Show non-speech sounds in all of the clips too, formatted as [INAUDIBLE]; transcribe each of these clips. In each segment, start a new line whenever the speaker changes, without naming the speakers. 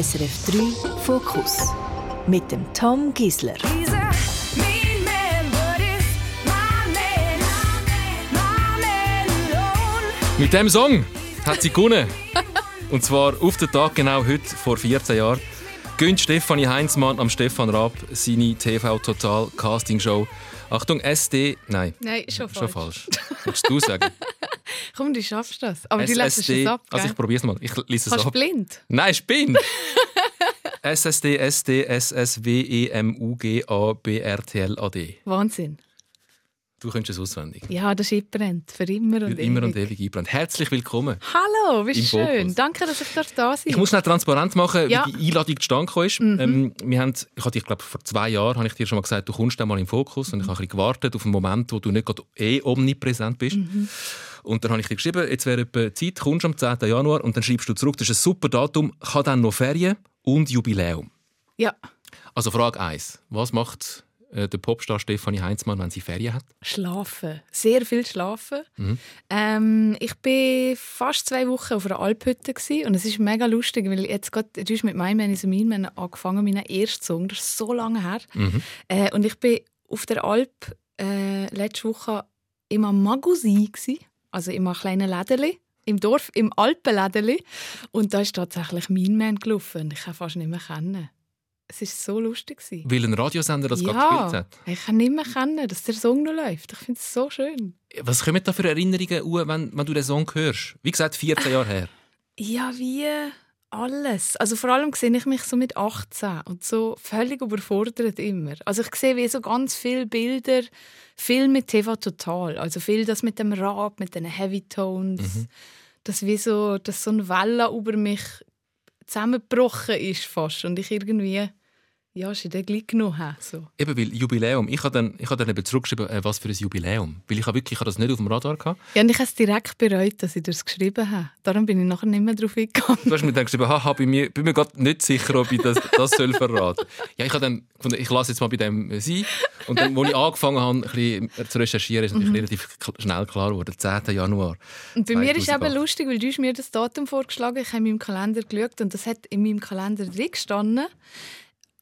SRF 3 Fokus mit dem Tom Gisler.
Mit dem Song hat sie gewonnen. Und zwar auf den Tag genau heute vor 14 Jahren gönnt Stefanie Heinzmann am Stefan Raab seine TV Total Casting Show. Achtung, SD. Nein.
Nein, schon falsch.
Schon falsch. Willst du sagen? [LAUGHS]
Komm, du schaffst das. Aber du lässt
SSD.
es ab.
Also ich
gell?
probiere es mal. Ich lese es
Kannst du
ab.
blind?
Nein, spinn! [LAUGHS] SSD, SD, SS, W, E, M, U, G, A, B, R, T, L, A, D.
Wahnsinn.
Du könntest es auswendig.
Ja, das ist eingebrennt. Für immer und
Wird immer und
ewig.
ewig eingebrannt. Herzlich willkommen.
Hallo, wie schön.
Fokus.
Danke, dass ich dort da sein
Ich muss schnell transparent machen,
Ja.
wie die Einladung zustande gekommen ist. Ähm, wir haben, ich hatte, ich glaube, vor zwei Jahren habe ich dir schon mal gesagt, du kommst einmal im Fokus und ich habe ein bisschen gewartet auf einen Moment, wo du nicht gerade eh omnipräsent bist. Und dann habe ich dir geschrieben, jetzt wäre etwa Zeit, kommst am 10. Januar und dann schreibst du zurück, das ist ein super Datum, ich habe dann noch Ferien und Jubiläum.
Ja,
Also Frage 1, was macht äh, der Popstar Stefanie Heinzmann, wenn sie Ferien hat?
schlafen. Sehr viel schlafen.
Mhm.
Ähm, ich war fast zwei Wochen auf einer Alphütte und es ist mega lustig, weil jetzt gerade, du hast mit «My Man is Mean Man» angefangen, meinen ersten Song, das ist so lange her.
Mhm.
Äh, und ich bin auf der Alp äh, letzte Woche im Magasin, gewesen, also in einem kleinen Lädeli, im Dorf, im Alpenlädeli. Und da ist tatsächlich «Mean Man» gelaufen ich kann fast nicht mehr kennen. Es war so lustig.
Weil ein Radiosender das gerade
ja,
gespielt hat.
ich kann nicht mehr kennen, dass der Song noch läuft. Ich finde es so schön.
Was kommen da für Erinnerungen an, wenn, wenn du den Song hörst? Wie gesagt, 14 Jahre her.
Ja, wie alles. Also vor allem sehe ich mich so mit 18 und so völlig überfordert immer. Also ich sehe wie so ganz viele Bilder, viel mit TV Total. Also viel das mit dem Rap, mit den Heavy Tones. Das wie so, dass so eine Welle über mich zusammengebrochen ist fast und ich irgendwie ja, schon den gleich genommen. So.
Eben, weil Jubiläum. Ich habe dann, ich habe dann eben zurückgeschrieben, äh, was für ein Jubiläum. Weil ich habe wirklich ich habe das nicht auf dem Radar gehabt.
Ja, und ich habe es direkt bereut, dass ich das geschrieben habe. Darum bin ich nachher nicht mehr darauf eingegangen.
Du hast mir dann geschrieben, haha, bei mir, bin mir gerade nicht sicher, ob ich das, das soll verraten Ja, ich habe dann gefunden, ich lasse jetzt mal bei dem sein. Und dann, als ich angefangen habe, ein bisschen zu recherchieren, ist natürlich relativ k- schnell klar geworden, 10. Januar.
Und bei mir ist es
2008.
eben lustig, weil du hast mir das Datum vorgeschlagen ich habe in meinem Kalender geschaut und das hat in meinem Kalender drin gestanden.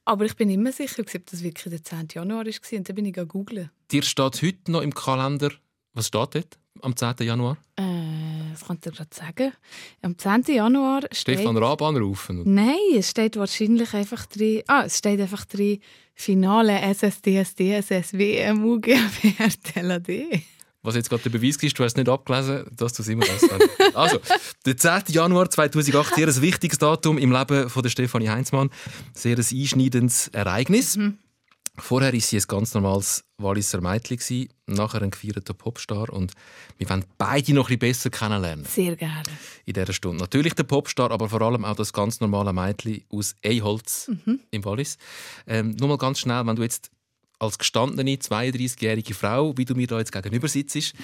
Aber ich bin immer sicher, ob das wirklich der 10. Januar war. Und dann bin ich googeln.
Dir steht heute noch im Kalender, was steht dort am 10. Januar?
Äh, was kann ich dir gerade sagen? Am 10. Januar steht...
Stefan Raab anrufen.
Nein, es steht wahrscheinlich einfach drin... Ah, es steht einfach drin Finale SSDSD SSW MUGBR TLAD.
Was jetzt gerade der Beweis ist, du hast es nicht abgelesen, dass du es immer hast. [LAUGHS] Also, der 10. Januar 2008, sehr ein wichtiges Datum im Leben von der Stefanie Heinzmann. Sehr ein einschneidendes Ereignis. Vorher war sie ein ganz normales Walliser Mädchen, nachher ein gefeierter Popstar. Und wir wollen beide noch ein bisschen besser kennenlernen
Sehr gerne.
in dieser Stunde. Natürlich der Popstar, aber vor allem auch das ganz normale Mädchen aus Eiholz im Wallis. Ähm, nur mal ganz schnell, wenn du jetzt als gestandene 32-jährige Frau, wie du mir da jetzt gegenüber sitzt,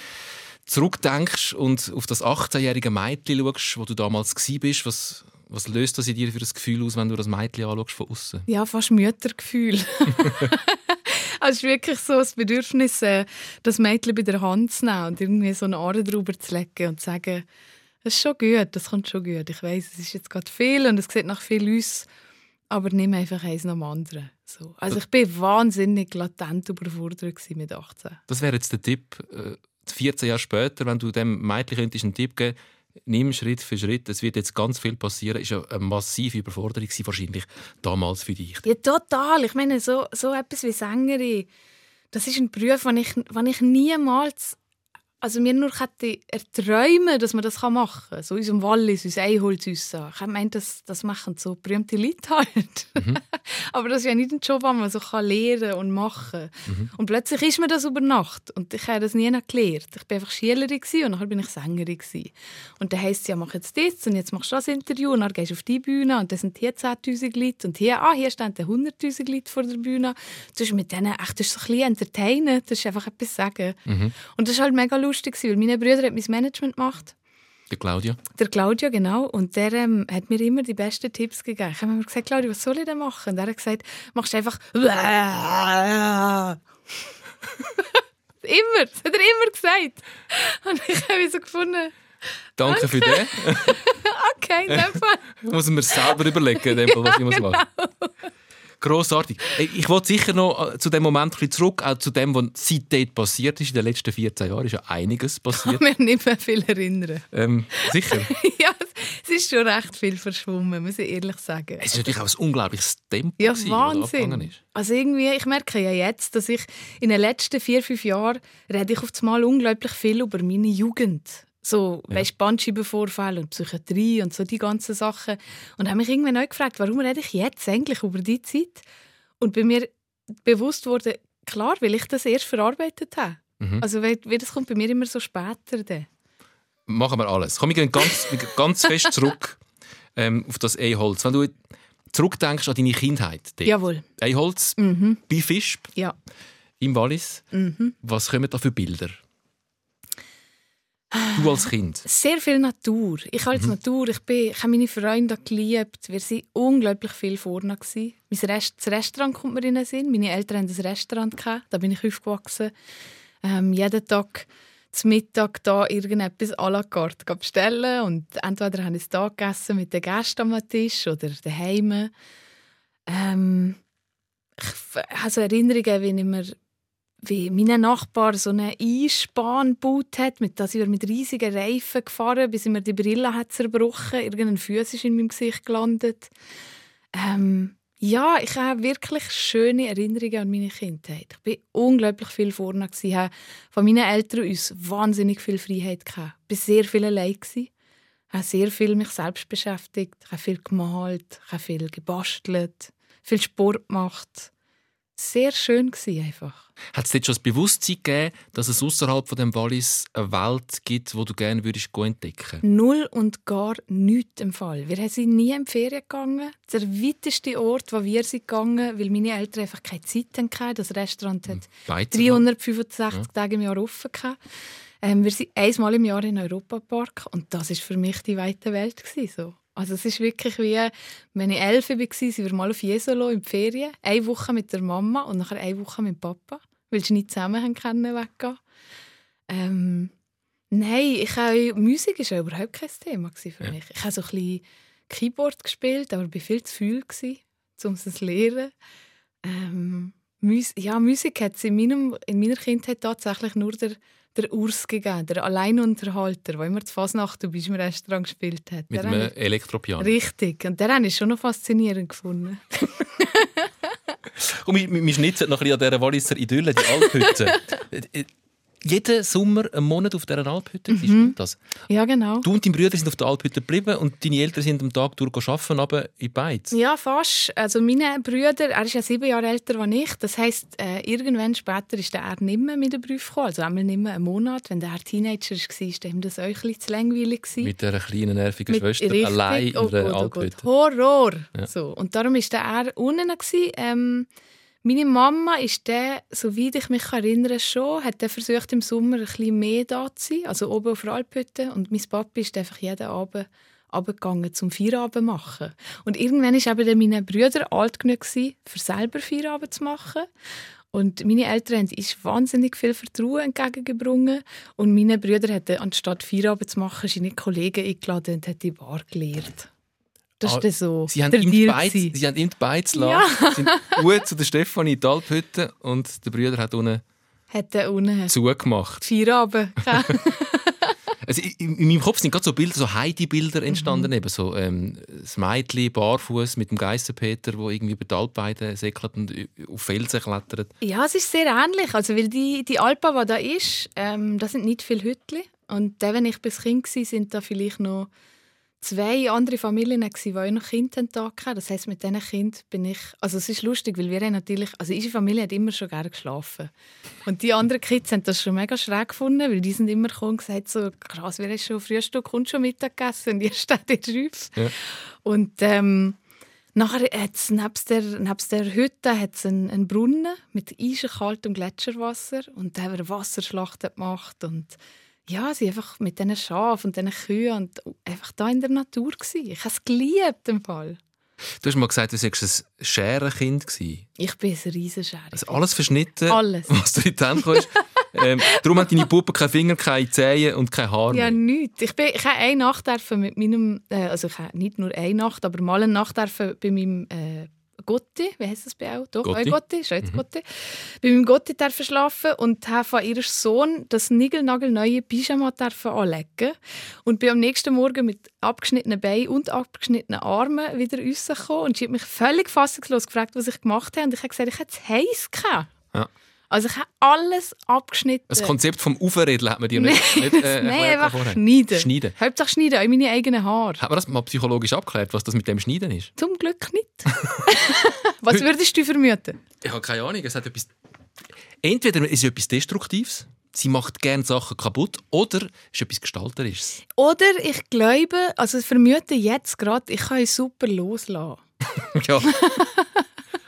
zurückdenkst und auf das 18-jährige Mädchen schaust, wo du damals bist, was, was löst das in dir für ein Gefühl aus, wenn du das Mädchen anschaust von außen?
Ja, fast Müttergefühl. [LAUGHS] [LAUGHS] also es ist wirklich so das Bedürfnis, äh, das Mädchen bei der Hand zu nehmen und irgendwie so eine Aare drüber zu legen und zu sagen, das ist schon gut, das kommt schon gut. Ich weiß, es ist jetzt gerade viel und es sieht nach viel aus, aber nimm einfach eins nach dem anderen. So. Also ich bin wahnsinnig latent überfordert mit 18.
Das wäre jetzt der Tipp, äh, 14 Jahre später, wenn du dem Mädchen könntest einen Tipp geben nimm Schritt für Schritt, es wird jetzt ganz viel passieren, ist ja eine massive Überforderung wahrscheinlich damals für dich.
Ja, total. Ich meine, so, so etwas wie Sängerin, das ist ein Beruf, den ich, den ich niemals, also mir nur erträumen, dass man das machen kann. So in unserem Wallis, unser Einholz, uns. Ich meine, das, das machen so berühmte Leute halt. [LAUGHS] Aber das ist ja nicht ein Job, den man so kann lernen und machen Und plötzlich ist mir das über Nacht. Und ich habe das nie gelernt. Ich war einfach Schülerin und dann bin ich Sängerin. Und dann heisst es ja, mach jetzt das und jetzt machst du das Interview und dann gehst du auf die Bühne und dann sind hier 10'000 Leute und hier, ah, hier stehen dann 100'000 Leute vor der Bühne. Du hast mit denen echt, das ist so ein bisschen entertainen, das ist einfach etwas sagen. Und das war halt mega lustig, gewesen, weil meine Brüder haben mein Management gemacht.
Der Claudia?
Der Claudio, genau. Und der ähm, hat mir immer die besten Tipps gegeben. Ich habe mir gesagt, Claudio, was soll ich denn machen? Und er hat gesagt, machst einfach [LAUGHS] immer, das hat er immer gesagt. Und ich habe so gefunden,
Danke für den. [LAUGHS]
Okay, in dem Fall. [LAUGHS]
muss man selber überlegen, in dem Fall, was ich muss machen Grossartig. Ich wollte sicher noch äh, zu dem Moment zurück, auch zu dem, was seitdem passiert ist. In den letzten 14 Jahren ist ja einiges
Ich
passiert.
kann mich nicht mehr viel erinnern.
ähm, sicher. [LAUGHS]
ja, es ist schon recht viel verschwommen, muss ich ehrlich sagen.
Es ist natürlich auch ein unglaubliches Tempo,
Ja,
gewesen,
Wahnsinn.
ist.
Also irgendwie, ich merke ja jetzt, dass ich in den letzten vier, fünf Jahren rede ich auf einmal unglaublich viel über meine Jugend. So,
Ja.
weißt Bandscheibenvorfälle und Psychiatrie und so die ganzen Sachen. Und habe mich irgendwann neu gefragt, warum rede ich jetzt eigentlich über die Zeit? Und bei mir bewusst wurde, klar, weil ich das erst verarbeitet habe.
Mhm.
Also, weil, weil das kommt bei mir immer so später. Dann.
Machen wir alles. Komm, wir gehen ganz, wir gehen ganz fest [LAUGHS] zurück ähm, auf das E-Holz. Wenn du zurückdenkst an deine Kindheit, dort.
Jawohl.
E-Holz
Mhm.
bei Fischb
Ja.
im Wallis.
Mhm.
Was kommen da für Bilder? Du als Kind.
Sehr viel Natur. Ich habe jetzt Natur. Ich, bin, ich habe meine Freunde geliebt. Wir waren unglaublich viel vorne. gewesen. Mein Rest, das Restaurant kommt mir in den Sinn. Meine Eltern hatten ein Restaurant. Gehabt. Da bin ich aufgewachsen. Ähm, jeden Tag zum Mittag da irgendetwas à la carte bestellen. Und entweder habe ich es da gegessen mit den Gästen am Tisch oder daheim. Ähm, ich habe so Erinnerungen, wie ich mir wie mein Nachbar so eine Einsbahn gebaut hat, mit sind wir mit riesigen Reifen gefahren, bis mir die Brille hat zerbrochen. Irgendein Fuß ist in meinem Gesicht gelandet. Ähm, ja, ich habe wirklich schöne Erinnerungen an meine Kindheit. Ich bin unglaublich viel vorne gsi, habe von meinen Eltern uns wahnsinnig viel Freiheit gehabt. Ich war sehr viel allein gsi, habe sehr viel mich selbst beschäftigt, ich habe viel gemalt, ich habe viel gebastelt, viel Sport gemacht. Sehr schön gsi einfach.
Hat es dort schon das Bewusstsein gegeben, dass es außerhalb von dem Wallis eine Welt gibt, wo du gerne würdest entdecken?
Null und gar nichts im Fall. Wir sind nie in die Ferien gegangen. Der weiteste Ort, wo wir sind gegangen, weil meine Eltern einfach keine Zeit hatten. Das Restaurant hat
Beizer-
365 Tage im Jahr offen. gehabt. Ähm, wir sind einmal im Jahr in Europapark und das ist für mich die weite Welt gewesen, so. Also es ist wirklich wie, wenn ich elf war, sind wir mal auf Jesolo in die Ferien. Eine Woche mit der Mama und nachher eine Woche mit Papa, weil sie nicht zusammen können weggehen. Ähm, nein, ich habe, Musik war ja überhaupt kein Thema für
Ja.
mich. Ich habe so ein bisschen Keyboard gespielt, aber ich war viel zu viel, um es zu lernen. Ähm, ja, Musik hat es in, meinem, in meiner Kindheit tatsächlich nur der, der Urs gegeben, der Alleinunterhalter, der immer zu Fasnacht und im Restaurant gespielt hat.
Mit
Der
einem Elektropiano.
ich, richtig, und der habe ich schon noch faszinierend gefunden.
Und wir, wir schnitzen noch ein bisschen an dieser Walliser Idylle, die Alphütte. [LAUGHS] Jeden Sommer einen Monat auf dieser Alphütte,
Mhm.
das?
Ja, genau.
Du und dein Bruder sind auf der Alphütte geblieben und deine Eltern sind am Tag durch arbeiten, aber in Beiz.
Ja, fast. Also meine Brüder, er ist ja sieben Jahre älter als ich. Das heisst, äh, irgendwann später ist er nicht mehr mit den Berufen gekommen. Also einmal nicht mehr einen Monat. Wenn der Teenager war, war ihm das auch ein bisschen zu langweilig. gewesen.
Mit dieser kleinen, nervigen
Mit-
Schwester
richtig.
allein in
oh
einer
Gott, oh
Alphütte.
Horror!
Ja.
So. Und darum war er unten. Gewesen. Ähm, meine Mama ist der, soweit ich mich erinnere, schon, hat der versucht im Sommer ein bisschen mehr da zu sein, also oben auf der Alphütte. Und mein Papa ist einfach jeden Abend runtergegangen zum Feierabend machen. Und irgendwann war eben dann meine Brüder alt genug, gewesen, für selber Feierabend zu machen. Und meine Eltern haben uns wahnsinnig viel Vertrauen entgegengebracht. Und meine Brüder hatten, anstatt Feierabend zu machen, seine Kollegen eingeladen und hat die Bar gelehrt. Das
Ah,
ist dann so
Sie haben, ihm Beiz, sie haben ihm die Beiz gelassen, sind gut zu der Stefanie in die Alphütte und der Bruder hat unten
Hat er unten
zugemacht.
Feierabend. [LAUGHS]
Also in, in meinem Kopf sind gerade so Bilder, so Heidi-Bilder
Mhm.
entstanden, eben so ähm, das Mädchen barfuß mit dem Geissenpeter, wo irgendwie über die Alpbeide säckelt und auf Felsen klettert.
Ja, es ist sehr ähnlich. Also, weil die, die Alpa, die da ist, ähm, das sind nicht viele Hütchen. Und dann, wenn ich bis Kind war, sind da vielleicht noch zwei andere Familien, die auch noch Kinder hatten. Das heisst, mit diesen Kindern bin ich... Also es ist lustig, weil wir natürlich... Also unsere Familie hat immer schon gerne geschlafen. Und die anderen Kids haben das schon mega schräg gefunden, weil die sind immer gekommen und gesagt so, krass, wir haben schon Frühstück und schon Mittag gegessen und ihr steht jetzt auf.
Ja.
Und ähm, nachher hat es nebst der, nebst der Hütte hat's einen, einen Brunnen mit eisenkaltem Gletscherwasser und da haben wir eine Wasserschlacht gemacht und ja, sie einfach mit diesen Schafen und diesen Kühen und einfach da in der Natur gewesen. Ich habe es geliebt im Fall.
Du hast mal gesagt, du warst ein Scherenkind. gewesen.
Ich bin ein Riesenschere.
Also alles verschnitten,
Alles.
was du in die Hände kommst. [LAUGHS] ähm, darum hat deine Puppe keine Finger, keine Zähne und keine Haare.
Ja, nichts. Ich, bin, ich habe eine Nacht mit meinem, äh, also ich habe nicht nur eine Nacht, aber mal eine Nacht bei meinem äh, Gotti, wie heißt das bei auch? Doch, Gotti, Gotti Schweiz mhm. Gotti. Bei meinem Gotti dürfen schlafen und habe von ihrem Sohn das nigelnagelneue Pyjama dürfen anlegen und bin am nächsten Morgen mit abgeschnittenen Beinen und abgeschnittenen Armen wieder rausgekommen und sie hat mich völlig fassungslos gefragt, was ich gemacht habe und ich habe gesagt, ich hätte es heiß gehabt. Ja. Also ich habe alles abgeschnitten.
Das Konzept vom Aufredeln hat man dir nicht, [LAUGHS] nicht
äh, Nein, einfach schneiden. schneiden. Hauptsache schneiden, auch meine eigenen Haare.
Hat man das mal psychologisch abgeklärt, was das mit dem Schneiden ist?
Zum Glück nicht. [LAUGHS] was würdest du vermuten?
Ich habe keine Ahnung. Es hat etwas... Entweder ist es etwas Destruktives, sie macht gerne Sachen kaputt, oder es ist etwas Gestalterisches.
Oder ich glaube, also vermute jetzt gerade, ich kann es super loslassen. [LAUGHS]
ja.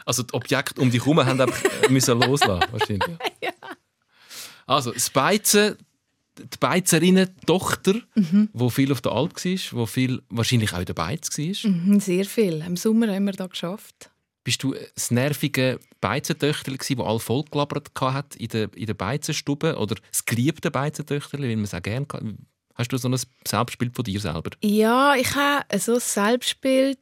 Also die Objekte um dich herum haben einfach äh, müssen loslassen [LAUGHS] wahrscheinlich. ja. Also das Beizen, die Beizerinnen-Tochter, mhm. wo viel auf der Alp war, wo viel wahrscheinlich auch in der Beiz war.
Mhm, sehr viel. Im Sommer haben wir da geschafft.
Bist du das nervige Beizentöchterli, das alle vollgelabert hat in der, in der Beizenstube? Oder das geliebte Beizentöchterli, wie man es auch gerne Hast du so ein Selbstbild von dir selber?
Ja, ich habe so ein Selbstbild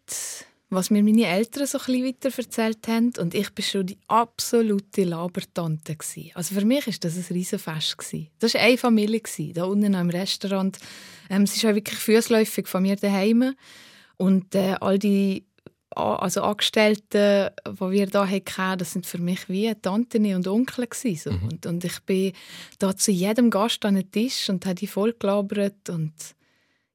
was mir meine Eltern so ein weiter erzählt haben. Und ich war schon die absolute Labertante. Also für mich war das ein Riesenfest. Das war eine Familie, da unten im Restaurant. Ähm, es ist auch wirklich fußläufig von mir daheim. Und äh, all die also Angestellten, die wir hier hatten, das sind für mich wie Tanten und Onkel. So. Mhm. Und, und ich bin da zu jedem Gast an den Tisch und habe die voll gelabert. Und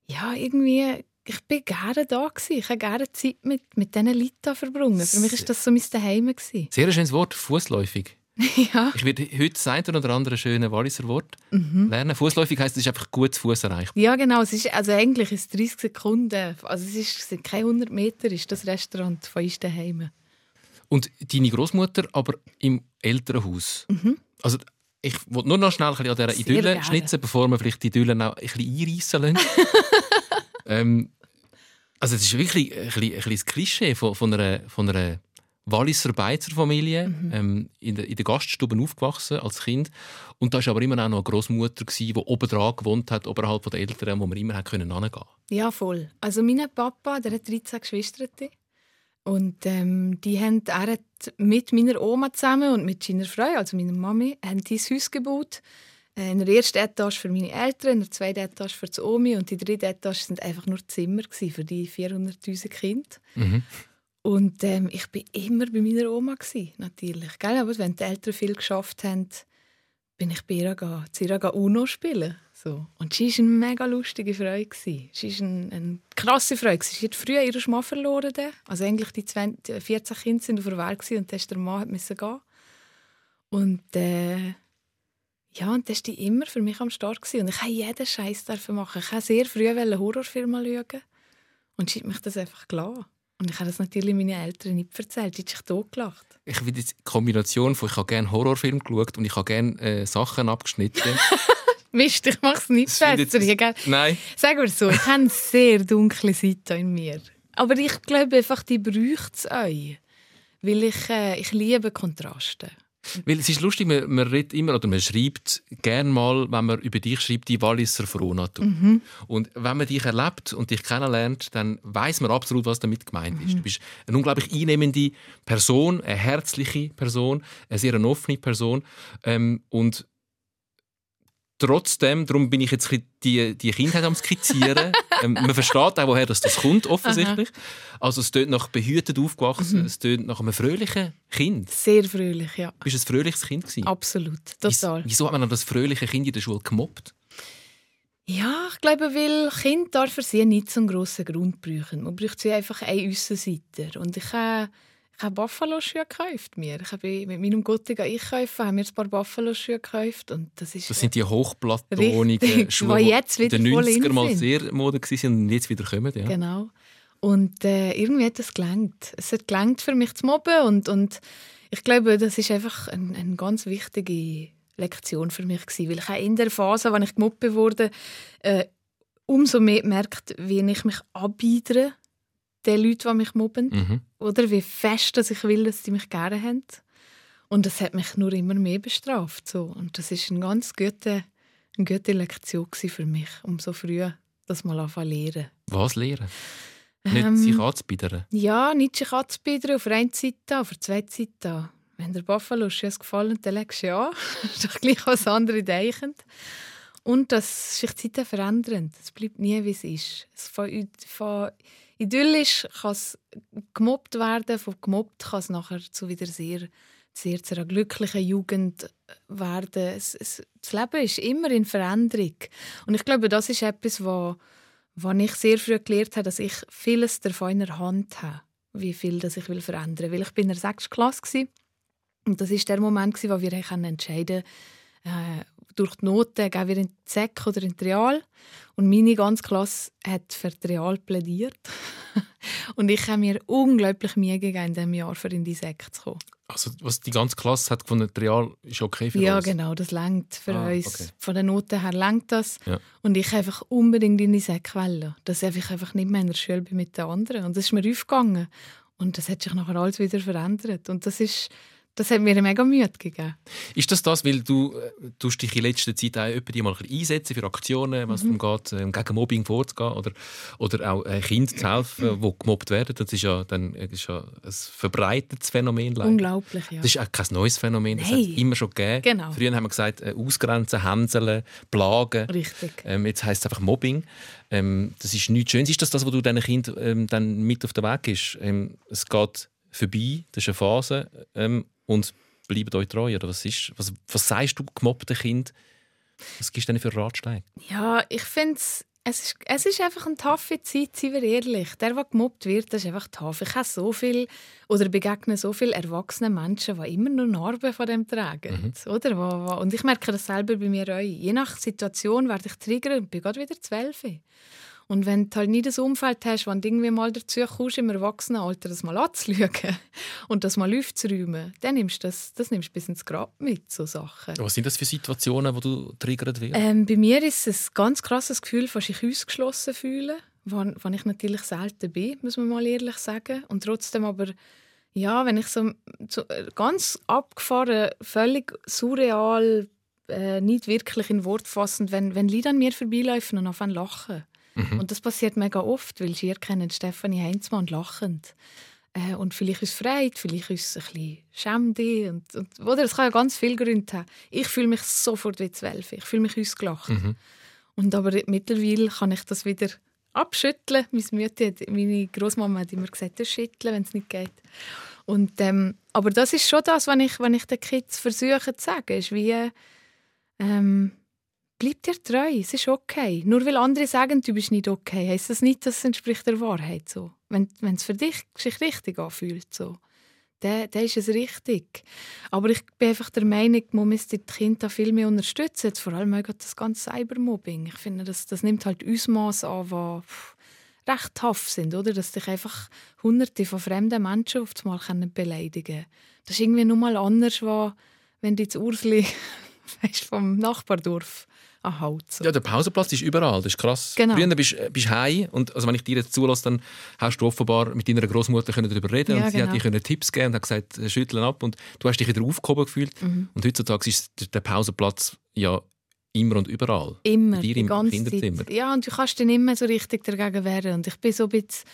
ja, irgendwie ich bin gerne da gewesen. Ich habe gerne Zeit mit, mit diesen Leuten verbrungen. Für mich war das so mein Daheim. Gewesen.
Sehr schönes Wort, fußläufig. [LAUGHS]
ja.
Ich werde heute das eine oder andere schöne Walliser Wort mhm. lernen. Fußläufig heisst, es ist einfach gut zu Fuß erreichbar.
Ja, genau. Es ist, also eigentlich ist es 30 Sekunden. Also es ist, sind keine 100 Meter ist das Restaurant von uns daheim.
Und deine Großmutter aber im Elternhaus. Mhm. Also ich wollte nur noch schnell an dieser Idylle schnitzen, bevor wir vielleicht die Idylle noch ein bisschen einreissen lassen. [LAUGHS] ähm, also es ist wirklich ein, bisschen, ein, bisschen Klischee von, von, einer, von einer Walliser Beizerfamilie, mhm. ähm, in, der, in der Gaststube aufgewachsen als Kind. Und da war aber immer auch noch eine Großmutter, die oben dran gewohnt hat, oberhalb der Eltern, wo man immer hingehen konnte.
Ja, voll. Also mein Papa, der hat 13 Geschwister. Und ähm, die haben, er hat mit meiner Oma zusammen und mit seiner Frau, also meiner Mami, haben dieses Haus gebaut in der ersten Etage für meine Eltern, in der zweiten Etage für die Omi und die dritte Etage sind einfach nur Zimmer für die 400'000 Kinder. Mhm. Und ähm, ich war immer bei meiner Oma, gewesen, natürlich. Gell? Aber wenn die Eltern viel geschafft haben, bin ich bei ihr gegangen, zu ihr Uno spielen. So. Und sie war eine mega lustige Frau. Sie war eine, eine krasse Frau. Sie hat früher ihren Mann verloren. Also eigentlich die 20, 14 Kinder sind auf der Welt und dann der Mann musste gehen. Und äh, ja, und das war immer für mich am Start. Gewesen. Und ich durfte jeden Scheiß machen. Ich wollte sehr früh einen Horrorfilm schauen. Und sie hat mich das einfach gelassen. Und ich habe das natürlich meinen Eltern nicht erzählt. Sie haben sich totgelacht.
Ich finde die Kombination von, ich habe gerne Horrorfilm geschaut und ich habe gerne äh, Sachen abgeschnitten. [LAUGHS]
Mist, ich mache es nicht besser.
Jetzt... Nein.
Sag mal so, ich habe eine sehr dunkle Seite in mir. Aber ich glaube einfach, die braucht es euch. Weil ich, äh, ich liebe Kontraste.
Weil es ist lustig, man, man redet immer oder man schreibt gerne mal, wenn man über dich schreibt, die Walliser Frohnatur. Mhm. Und wenn man dich erlebt und dich kennenlernt, dann weiß man absolut, was damit gemeint ist. Mhm. Du bist eine unglaublich einnehmende Person, eine herzliche Person, eine sehr offene Person ähm, und trotzdem, darum bin ich jetzt die, die Kindheit am skizzieren. [LAUGHS] ähm, man versteht auch, woher das, das kommt, offensichtlich. Aha. Also es tönt nach behütet aufgewachsen, mhm. es tönt nach einem fröhlichen Kind.
Sehr fröhlich, ja.
Bist du ein fröhliches Kind gewesen?
Absolut, total.
Wieso hat man dann das fröhliche Kind in der Schule gemobbt?
Ja, ich glaube, weil Kind darf für sie nicht so einen grossen Grund brauchen. Man braucht sie einfach eine Aussenseiter. Und ich habe äh, ich habe Buffalo-Schuhe gekauft mir. Ich habe mit meinem Gotti einkaufen, haben wir ein paar Buffalo-Schuhe gekauft und das ist...
Das sind die hochplatonigen Schuhe, die jetzt wieder in den 90er mal sehr Mode waren und jetzt wieder kommen. Ja.
Genau. Und äh, irgendwie hat es gelangt. Es hat gelangt für mich zu mobben und, und ich glaube, das ist einfach eine, eine ganz wichtige Lektion für mich gewesen, weil ich in der Phase, als ich gemobbt wurde, äh, umso mehr gemerkt, wie ich mich abbiedere den Leuten, die mich mobben. Mhm. Oder wie fest dass ich will, dass sie mich gerne haben. Und das hat mich nur immer mehr bestraft. So. Und das ist eine ganz gute, eine gute Lektion für mich, um so früh das mal anfangen lernen.
Was lernen? Nicht
Ähm,
sich anzubiedern.
Ja, nicht sich anzubieten auf der einen Seite, auf der zweiten Seite. Wenn der Buffalo es gefallen dann legst du ja an. [LAUGHS] Ist doch gleich was andere denken. Und dass sich die Zeiten verändern. Es bleibt nie, wie es ist. Es von, von idyllisch kann es gemobbt werden, von gemobbt kann es nachher zu wieder sehr, sehr zu einer glücklichen Jugend werden. Es, es, das Leben ist immer in Veränderung. Und ich glaube, das ist etwas, was was ich sehr früh gelernt habe, dass ich vieles davon in der Hand habe, wie viel das ich will verändern will. Weil ich bin in der 6. Klasse und das ist der Moment, wo wir entscheiden äh, durch die Noten, gehen wir in die Sek oder in die Real. Und meine ganze Klasse hat für die Real plädiert. [LAUGHS] und ich habe mir unglaublich Mühe gegeben, in diesem Jahr für in die Sek zu kommen.
Also, was die ganze Klasse hat gefunden, das Real ist okay für
Ja,
uns.
genau, das längt für
Ah,
uns.
okay.
Von den Noten her längt das.
Ja.
Und ich einfach unbedingt in die Säcke wollen. Dass ich einfach nicht mehr in der Schule bin mit den anderen. Und das ist mir aufgegangen. Und das hat sich nachher alles wieder verändert. Und das ist, das hat mir mega Mühe gegeben.
Ist das das, weil du äh, tust dich in letzter Zeit auch die mal ein einsetzen für Aktionen, es
Mhm.
darum geht, äh, gegen Mobbing vorzugehen oder, oder auch äh, Kindern zu helfen, [CLEARS THROAT] die gemobbt werden? Das ist ja, dann, äh, ist ja ein verbreitetes Phänomen. leider.
Unglaublich, ja.
Das ist auch kein neues Phänomen, das hat es immer schon gegeben.
Genau.
Früher haben wir gesagt, äh, ausgrenzen, hänseln, plagen.
Richtig.
Ähm, jetzt heisst es einfach Mobbing. Ähm, das ist nichts Schönes. Ist das das, was du deinen Kindern ähm, dann mit auf den Weg gibst? Ähm, es geht vorbei, das ist eine Phase ähm, und bleibt euch treu. Oder was, ist, was, was sagst du gemobbten Kind? Was gibst du denn für Ratschläge?
Ja, ich finde es. Ist, es ist einfach eine taffe Zeit, seien wir ehrlich. Der, der gemobbt wird, das ist einfach tough. Ich habe so viel oder begegne so viele erwachsene Menschen, die immer nur Narben von dem tragen. Oder? Wo, wo, und ich merke das selber bei mir auch. Je nach Situation werde ich triggern und bin gerade wieder zwölf. Und wenn du halt nie das Umfeld hast, wenn du irgendwie mal dazu kommst, im Erwachsenenalter das mal anzuschauen [LAUGHS] und das mal aufzuräumen, dann nimmst du das, das nimmst du bis ins Grab mit, so Sachen.
Was sind das für Situationen, wo du triggert wirst?
Ähm, bei mir ist es ein ganz krasses Gefühl, von sich ausgeschlossen fühlen, wann, wann ich natürlich selten bin, muss man mal ehrlich sagen. Und trotzdem aber, ja, wenn ich so, so äh, ganz abgefahren, völlig surreal, äh, nicht wirklich in Wort fassend, wenn, wenn Leute an mir vorbeilaufen und anfangen zu lachen. Und das passiert mega oft, weil sie kennen Stefanie Heinzmann lachend. Äh, und vielleicht ist es freit, vielleicht ist es ein bisschen schämde. Und, und, oder es kann ja ganz viele Gründe haben. Ich fühle mich sofort wie zwölf. Ich fühle mich ausgelacht. Und aber mittlerweile kann ich das wieder abschütteln. Meine, Mütter, hat- meine Großmama hat immer gesagt, das schütteln, wenn es nicht geht. Und, ähm, aber das ist schon das, was ich, wenn ich den Kids versuche zu sagen, ist wie, ähm, bleib dir treu, es ist okay. Nur weil andere sagen, du bist nicht okay, heisst das nicht, dass es entspricht der Wahrheit so. Wenn es für dich sich richtig anfühlt, so, dann, dann ist es richtig. Aber ich bin einfach der Meinung, man müsste die Kinder viel mehr unterstützen, vor allem auch das ganze Cybermobbing. Ich finde, das, das nimmt halt Ausmaß an, pff, recht tough sind, oder? Dass dich einfach hunderte von fremden Menschen auf einmal beleidigen können. Das ist irgendwie nur mal anders, als wenn jetzt Ursli [LAUGHS] weißt, vom Nachbardorf anhaut. So.
Ja, der Pausenplatz ist überall, das ist krass.
Genau.
Früher bist du bist heim und also wenn ich dir jetzt zulasse, dann hast du offenbar mit deiner Großmutter darüber reden
Ja,
und sie hat
genau.
dir können Tipps geben und hat gesagt, schütteln ab und du hast dich wieder aufgehoben gefühlt.
Mhm.
Und heutzutage ist der- Pausenplatz ja immer und überall.
Immer,
Bei dir
die
im
ganze
Kinderzimmer.
Zeit. Ja, und du kannst nicht mehr so richtig dagegen wehren. Und ich bin so ein bisschen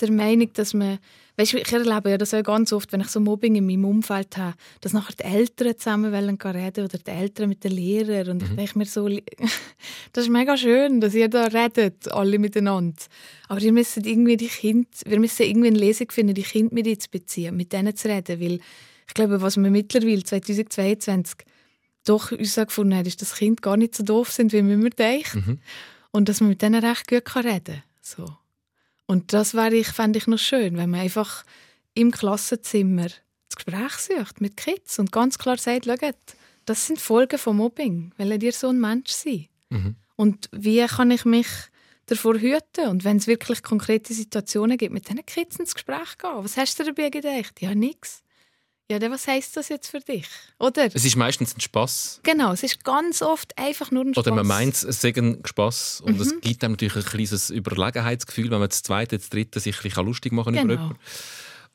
der Meinung, dass man, weißt du, ich erlebe ja das auch ganz oft, wenn ich so Mobbing in meinem Umfeld habe, dass nachher die Eltern zusammen wollen reden oder die Eltern mit den Lehrern. Und ich denke mir so, [LAUGHS] das ist mega schön, dass ihr da redet, alle miteinander. Aber ihr müsst irgendwie die Kinder, wir müssen irgendwie eine Lösung finden, die Kinder mit einzubeziehen, mit denen zu reden, weil ich glaube, was wir mittlerweile 2022 doch uns gefunden haben, ist, dass Kinder gar nicht so doof sind, wie man immer denkt.
Mhm.
Und dass man mit denen recht gut reden kann. So. Und das wäre ich, fände ich noch schön, wenn man einfach im Klassenzimmer das Gespräch sucht mit Kids und ganz klar sagt, schaut, das sind Folgen von Mobbing, weil ihr so ein Mensch seid.
Mhm.
Und wie kann ich mich davor hüten? Und wenn es wirklich konkrete Situationen gibt, mit diesen Kids ins Gespräch gehen. Was hast du dabei gedacht? Ja, nichts. Ja, dann was heisst das jetzt für dich? Oder?
Es ist meistens ein Spass.
Genau, es ist ganz oft einfach nur ein Spaß.
Oder man meint, es sei ein Spass. Und
Mhm.
es gibt einem natürlich ein kleines Überlegenheitsgefühl, wenn man das zweite, das dritte sich ein bisschen lustig machen kann über
Genau.
jemanden.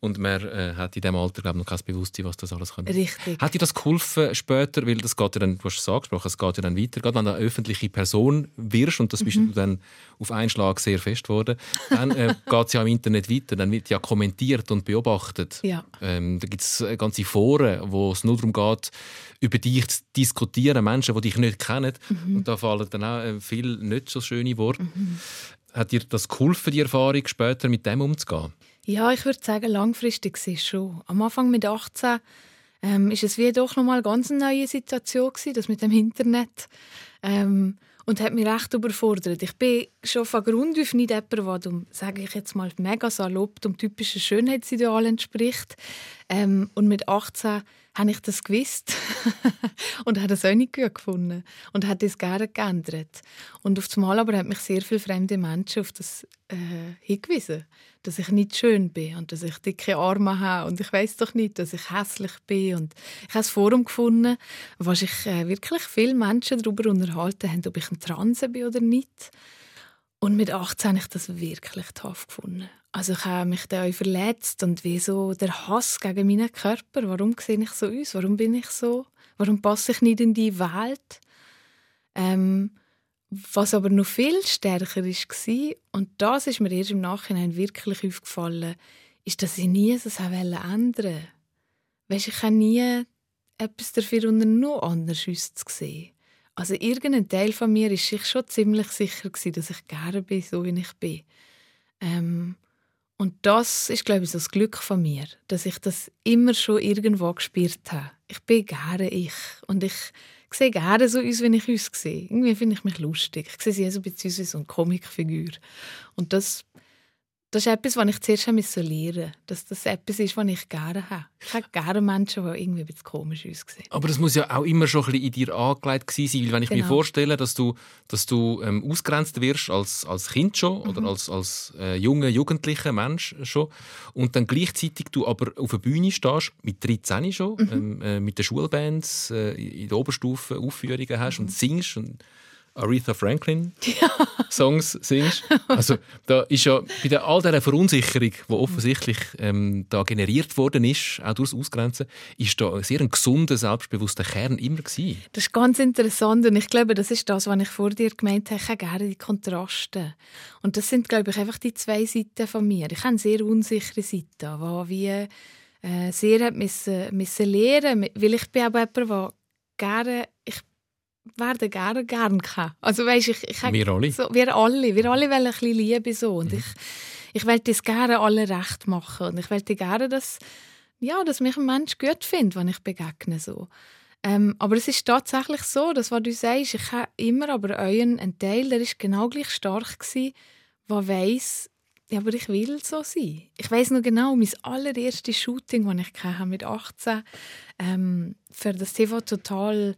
Und man äh, hat in diesem Alter glaube noch kein Bewusstsein, was das alles könnte.
Richtig.
Hat dir das geholfen später, weil das geht ja dann, du hast es angesprochen, es geht ja dann weiter, gerade wenn du eine öffentliche Person wirst und das bist mhm. du dann auf einen Schlag sehr fest geworden, dann äh, [LAUGHS] geht es ja im Internet weiter, dann wird ja kommentiert und beobachtet.
Ja.
Ähm, da gibt es ganze Foren, wo es nur darum geht, über dich zu diskutieren, Menschen, die dich nicht kennen mhm. und da fallen dann auch äh, viele nicht so schöne Worte. Mhm. Hat dir das geholfen, die Erfahrung später mit dem umzugehen?
Ja, ich würde sagen, langfristig ist es schon. Am Anfang mit 18 ähm, ist es wie doch noch mal ganz eine neue Situation gewesen, das mit dem Internet. Ähm, und hat mich recht überfordert. Ich bin schon von Grund auf nicht jemand, der dem, sage ich jetzt mal, mega salopp dem typischen Schönheitsideal entspricht. Ähm, und mit 18 habe ich das gewusst [LAUGHS] und habe das auch nicht gut gefunden und habe das gerne geändert. Und auf einmal aber haben mich sehr viele fremde Menschen auf das äh, hingewiesen, dass ich nicht schön bin und dass ich dicke Arme habe und ich weiß doch nicht, dass ich hässlich bin und ich habe ein Forum gefunden, wo sich äh, wirklich viele Menschen darüber unterhalten haben, ob ich ein Transe bin oder nicht. Und mit 18 habe ich das wirklich tough gefunden. Also ich habe mich dann auch verletzt und wie so der Hass gegen meinen Körper. Warum sehe ich so aus? Warum bin ich so? Warum passe ich nicht in die Welt? Ähm, was aber noch viel stärker war, und das ist mir erst im Nachhinein wirklich aufgefallen, ist, dass ich nie das ändern wollte. Weißt, ich habe nie etwas dafür unter noch anders auszusehen. Also irgendein Teil von mir ist sich schon ziemlich sicher gewesen, dass ich gerne bin, so wie ich bin. Ähm, und das ist, glaube ich, so das Glück von mir, dass ich das immer schon irgendwo gespürt habe. Ich bin gerne ich. Und ich sehe gerne so aus, wenn ich uns sehe. Irgendwie finde ich mich lustig. Ich sehe sie so ein bisschen wie so eine Comicfigur. Und das das ist etwas, was ich zuerst lernen musste, dass das etwas ist, was ich gerne habe. Ich habe gerne Menschen, die irgendwie ein bisschen komisch aussehen.
Aber das muss ja auch immer schon ein bisschen in dir angelegt sein, weil wenn ich genau. mir vorstelle, dass du, dass du ähm, ausgrenzt wirst als, als Kind schon mhm. oder als, als äh, junger, jugendlicher Mensch schon und dann gleichzeitig du aber auf der Bühne stehst, mit 13 schon, mhm. ähm, äh, mit den Schulbands äh, in der Oberstufe Aufführungen hast mhm. und singst und Aretha Franklin. Songs singst. Also da ist ja bei all dieser Verunsicherung, die offensichtlich ähm, da generiert worden ist, auch durchs Ausgrenzen, ist da ein sehr ein gesunder, selbstbewusster Kern immer gewesen.
Das ist ganz interessant und ich glaube, das ist das, was ich vor dir gemeint habe. Ich habe gerne die Kontraste. Und das sind, glaube ich, einfach die zwei Seiten von mir. Ich habe eine sehr unsichere Seite, die wie äh, sehr hat müssen, müssen lernen, weil ich bin auch jemand, der gerne, ich werden gerne gern gehabt. Also weißt, ich, ich
wir alle.
So, wir alle. Wir alle wollen ein bisschen Liebe so. Und mhm. ich, ich will das gerne alle recht machen. Und ich will gerne, dass, ja, dass mich ein Mensch gut findet, wenn ich begegne. So. Ähm, aber es ist tatsächlich so, dass was du sagst, ich habe immer aber euren einen Teil, der ist genau gleich stark gewesen, der weiss, ja, aber ich will so sein. Ich weiß noch genau, mein allererstes Shooting, das ich hatte, mit 18 ähm, für das TV Total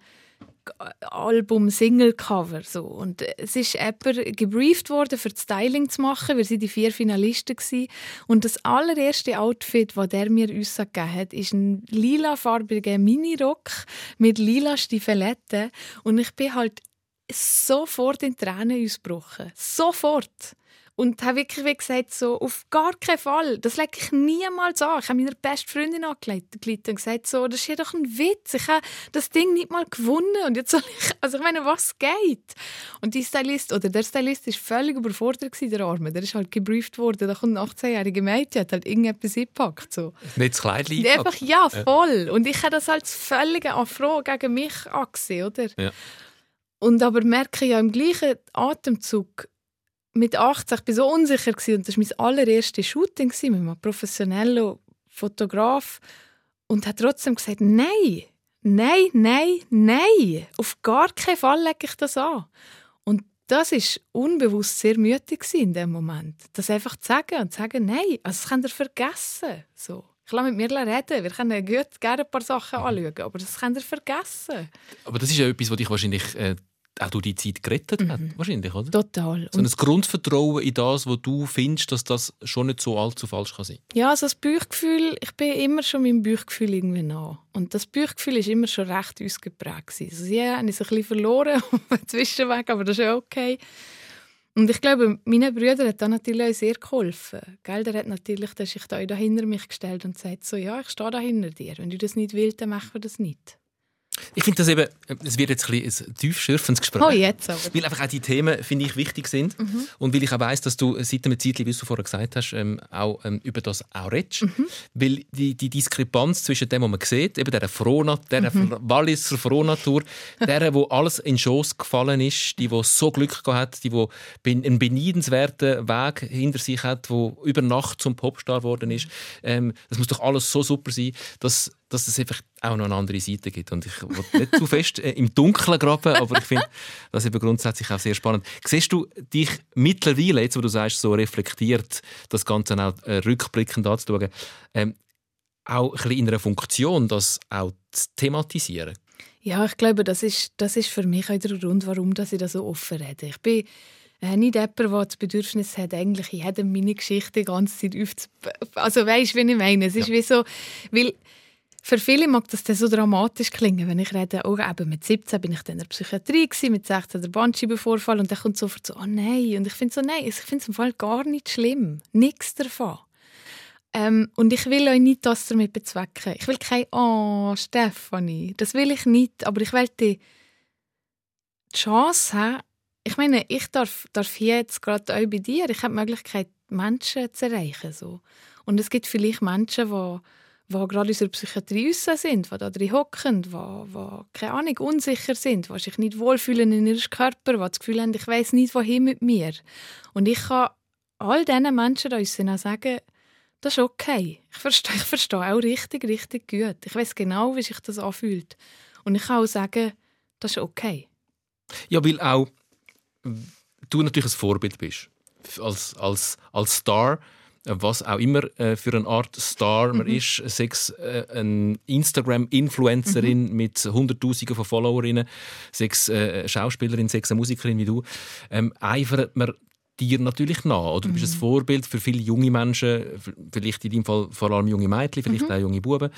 Album Single Cover so. Und es ist jemand gebrieft worden für das Styling zu machen wir sind die vier Finalisten gewesen. und das allererste Outfit was der mir gegeben hat ist ein lilafarbiger Minirock mit lila Stiefeletten. Und ich bin halt sofort in Tränen ausgebrochen. Sofort und habe wirklich wie gesagt, so, auf gar keinen Fall, das lege ich niemals an. Ich habe meiner besten Freundin angelegt und gesagt, so, das ist ja doch ein Witz. Ich habe das Ding nicht mal gewonnen. Und jetzt soll ich, also ich meine, was geht? Und die Stylist, oder der Stylist ist völlig überfordert gewesen, der Arme. Der ist halt gebrieft worden. Da kommt ein 18-jährige Mädchen, hat halt irgendetwas eingepackt. So.
Nicht das Kleid
Einfach, ja, voll. Und ich habe das als völlige Affront gegen mich angesehen, oder?
Ja.
Und aber merke ja im gleichen Atemzug, mit 18 ich war so unsicher und das war mein allererstes Shooting mit einem professionellen Fotograf und hat trotzdem gesagt, nein, nein, nein, nein, auf gar keinen Fall lege ich das an. Und das ist unbewusst sehr mütig in dem Moment, das einfach zu sagen und zu sagen, nein, also das könnt ihr vergessen. So. Ich lasse mit mir reden. Wir können gut gerne ein paar Sachen anschauen, aber das könnt ihr vergessen.
Aber das ist ja etwas, was dich wahrscheinlich äh, auch durch die Zeit gerettet mhm. hat, wahrscheinlich, oder?
Total.
So ein Grundvertrauen in das, was du findest, dass das schon nicht so allzu falsch kann sein.
Ja, also das Bauchgefühl, ich bin immer schon meinem Bauchgefühl irgendwie nah. Und das Bauchgefühl ist immer schon recht ausgeprägt. Also sie haben es ein bisschen verloren [LAUGHS] auf dem Zwischenweg, aber das ist ja okay. Und ich glaube, meinen Brüder hat da natürlich auch sehr geholfen. Gell? Der hat natürlich der sich da hinter mich gestellt und gesagt so, ja, ich stehe da hinter dir. Wenn du das nicht willst, dann machen wir das nicht.
Ich finde das eben, es wird jetzt ein, ein tiefschürfendes Gespräch.
Oh, jetzt aber.
Weil einfach auch die Themen, finde ich, wichtig sind. Mhm. Und weil ich auch weiss, dass du seit einem Zeitchen, wie du vorher gesagt hast, ähm, auch ähm, über das auch redest. Mhm. Weil die, die Diskrepanz zwischen dem, was man sieht, eben dieser Frohna, dieser mhm. Walliser Frohnatur, [LAUGHS] der, wo alles in Schoß gefallen ist, die, wo so Glück gehabt hat, die, wo einen beneidenswerten Weg hinter sich hat, wo über Nacht zum Popstar geworden ist. Ähm, das muss doch alles so super sein, dass dass es einfach auch noch eine andere Seite gibt. Und ich will nicht zu fest äh, im Dunkeln graben, aber ich finde das eben grundsätzlich auch sehr spannend. Siehst du dich mittlerweile, jetzt wo du sagst, so reflektiert, das Ganze auch äh, rückblickend anzuschauen, ähm, auch ein bisschen in einer Funktion, das auch zu thematisieren?
Ja, ich glaube, das ist, das ist für mich auch der Grund, warum dass ich da so offen rede. Ich bin äh, nicht jemand, der das Bedürfnis hat, eigentlich in jedem meine Geschichte die ganze Zeit aufzubauen. Also weißt du, wie ich meine? Es ist wie so, weil für viele mag das dann so dramatisch klingen, wenn ich rede, oh, eben mit 17 bin ich dann in der Psychiatrie, gewesen, mit 16 der Bandscheibenvorfall und dann kommt sofort so, oh nein. Und ich finde so, nein, ich finde es im Fall gar nicht schlimm. Nichts davon. Ähm, und ich will euch nicht das damit bezwecken. Ich will kein «Oh, Stefanie», das will ich nicht. Aber ich will die Chance haben, ich meine, ich darf, darf hier jetzt gerade auch bei dir, ich habe die Möglichkeit, Menschen zu erreichen. So. Und es gibt vielleicht Menschen, die die gerade in der Psychiatrie raus sind, die da drin hocken, die, die, keine Ahnung, unsicher sind, die sich nicht wohlfühlen in ihrem Körper, die das Gefühl haben, ich weiß nicht, wohin mit mir. Und ich kann all diesen Menschen da auch sagen, das ist okay. Ich verstehe, ich verstehe auch richtig, richtig gut. Ich weiß genau, wie sich das anfühlt. Und ich kann auch sagen, das ist okay.
Ja, weil auch du natürlich ein Vorbild bist. Als, als, als Star was auch immer äh, für eine Art Star man mhm. ist, sechs äh, eine Instagram-Influencerin mhm. mit Hunderttausenden von Followerinnen, sechs äh, Schauspielerin, sechs Musikerin wie du, ähm, eifert man dir natürlich nach. Oder du bist ein mhm. Vorbild für viele junge Menschen, vielleicht in deinem Fall vor allem junge Mädchen, vielleicht mhm. auch junge Buben.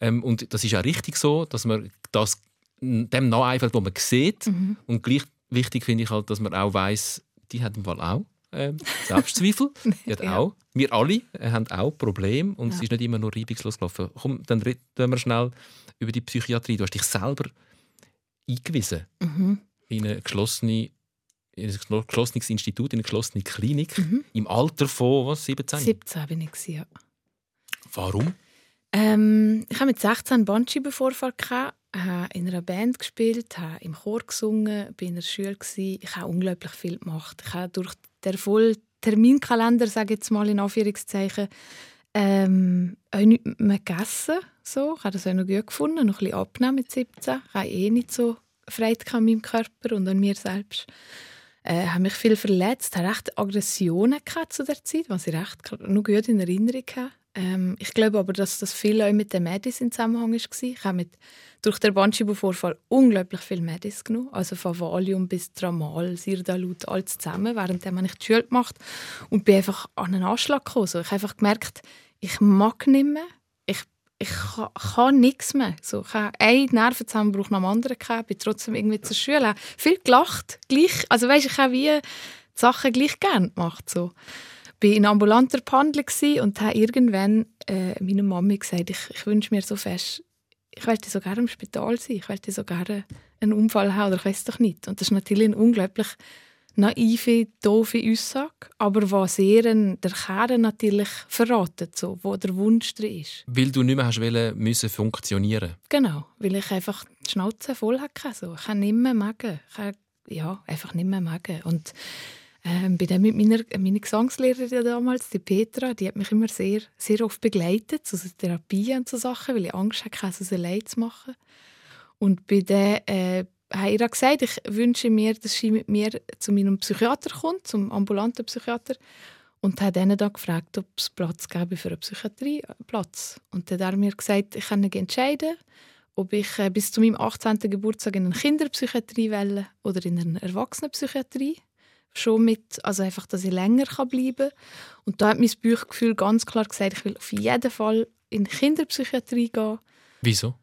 Ähm, und das ist auch richtig so, dass man das dem nacheifert, was man sieht. Mhm. Und gleich wichtig finde ich halt, dass man auch weiß, die hat im Fall auch äh, Selbstzweifel. [LAUGHS] ja. auch. Wir alle haben auch Probleme und ja. es ist nicht immer nur reibungslos gelaufen. Komm, dann reden wir schnell über die Psychiatrie. Du hast dich selber eingewiesen mhm. in, eine geschlossene, in ein geschlossenes Institut, in eine geschlossene Klinik mhm. im Alter von was, 17?
17 bin ich, ja.
Warum?
Ähm, ich hatte mit 16 einen Bandscheibenvorfall. Gehabt habe in einer Band gespielt, habe im Chor gesungen, bin in der Schule. Ich habe unglaublich viel gemacht. Ich habe durch den vollen Terminkalender, sage ich jetzt mal in Anführungszeichen, ähm, auch nicht mehr gegessen. So. Ich habe das auch noch gut gefunden, noch ein bisschen abnehmen mit 17. Ich habe eh nicht so Freude an meinem Körper und an mir selbst. Äh, habe mich viel verletzt, habe recht Aggressionen zu der Zeit, was ich recht noch gut in Erinnerung habe. Ähm, ich glaube aber, dass das viel auch mit den Medis in Zusammenhang war. Ich habe mit, durch den Bandscheibenvorfall unglaublich viel Medis genommen. Also von Valium bis Tramal, Sirdalut, alles zusammen. Währenddem habe ich die Schule gemacht und bin einfach an einen Anschlag gekommen. So, ich habe einfach gemerkt, ich mag nicht mehr. Ich, ich kann, kann nichts mehr. So, ich habe einen Nervenzusammenbruch nach dem anderen gehabt, bin trotzdem irgendwie zur Schule. Viel gelacht, gleich. Also weißt, ich habe wie die Sachen gleich gerne gemacht. So war in ambulanter Behandlung und habe irgendwann äh, meiner Mami gesagt, ich, ich wünsche mir so fest, ich wollte so gerne im Spital sein, ich wollte so gerne einen Unfall haben oder ich weiß doch nicht. Und das ist natürlich eine unglaublich naive, doofe Aussage, aber was sehr der Kern natürlich verratet, so, wo der Wunsch drin ist.
Weil du nicht mehr hast wollen, müssen funktionieren
Genau, weil ich einfach die Schnauze voll hatte. So. Ich kann nicht mehr magen. Ich kann, ja, einfach nicht mehr magen. Und ähm, bin dann mit meiner, meiner Gesangslehrerin damals, die Petra, die hat mich immer sehr, sehr oft begleitet, zu so Therapien und so Sachen, weil ich Angst hatte, es allein zu machen. Und bei der äh, habe ihr gesagt, ich wünsche mir, dass sie mit mir zu meinem Psychiater kommt, zum ambulanten Psychiater. Und habe dann gefragt, ob es Platz gäbe für einen Psychiatrieplatz. Und dann hat er mir gesagt, ich kann entscheiden, ob ich äh, bis zu meinem 18. Geburtstag in eine Kinderpsychiatrie wähle oder in eine Erwachsenenpsychiatrie schon mit, also einfach, dass ich länger bleiben kann. Und da hat mein Bauchgefühl ganz klar gesagt, ich will auf jeden Fall in die Kinderpsychiatrie gehen.
Wieso?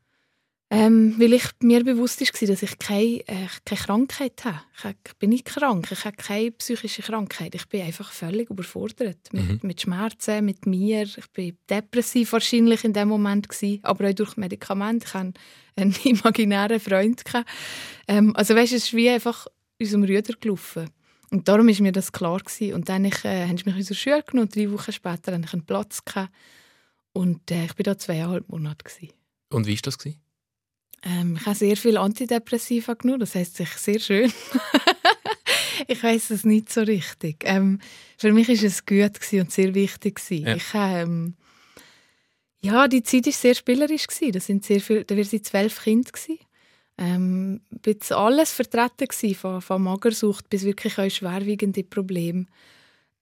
Ähm, weil ich mir bewusst war, dass ich keine, äh, keine Krankheit habe. Ich, bin nicht krank, ich habe keine psychische Krankheit. Ich bin einfach völlig überfordert mit, mhm. mit Schmerzen, mit mir. Ich bin depressiv wahrscheinlich in dem Moment gewesen, aber auch durch Medikamente. Ich hatte einen [LAUGHS] imaginären Freund. Ähm, also weißt, es ist wie einfach unserem Rüder gelaufen. Und darum war mir das klar gewesen. Und dann ich, äh, haben sie mich in unsere Schule genommen. Drei Wochen später hatte ich einen Platz gehabt. Und äh, ich war da zweieinhalb Monate gewesen.
Und wie war das gewesen?
Ähm, ich habe sehr viel Antidepressiva genommen, das heißt sich sehr schön. [LAUGHS] ich weiß es nicht so richtig. Ähm, für mich ist es gut und sehr wichtig Ja. Ich ähm, ja, die Zeit war sehr spielerisch Das sind sehr viel, da waren sie zwölf Kinder Ähm, alles vertreten von, von Magersucht bis wirklich auch schwerwiegende Probleme.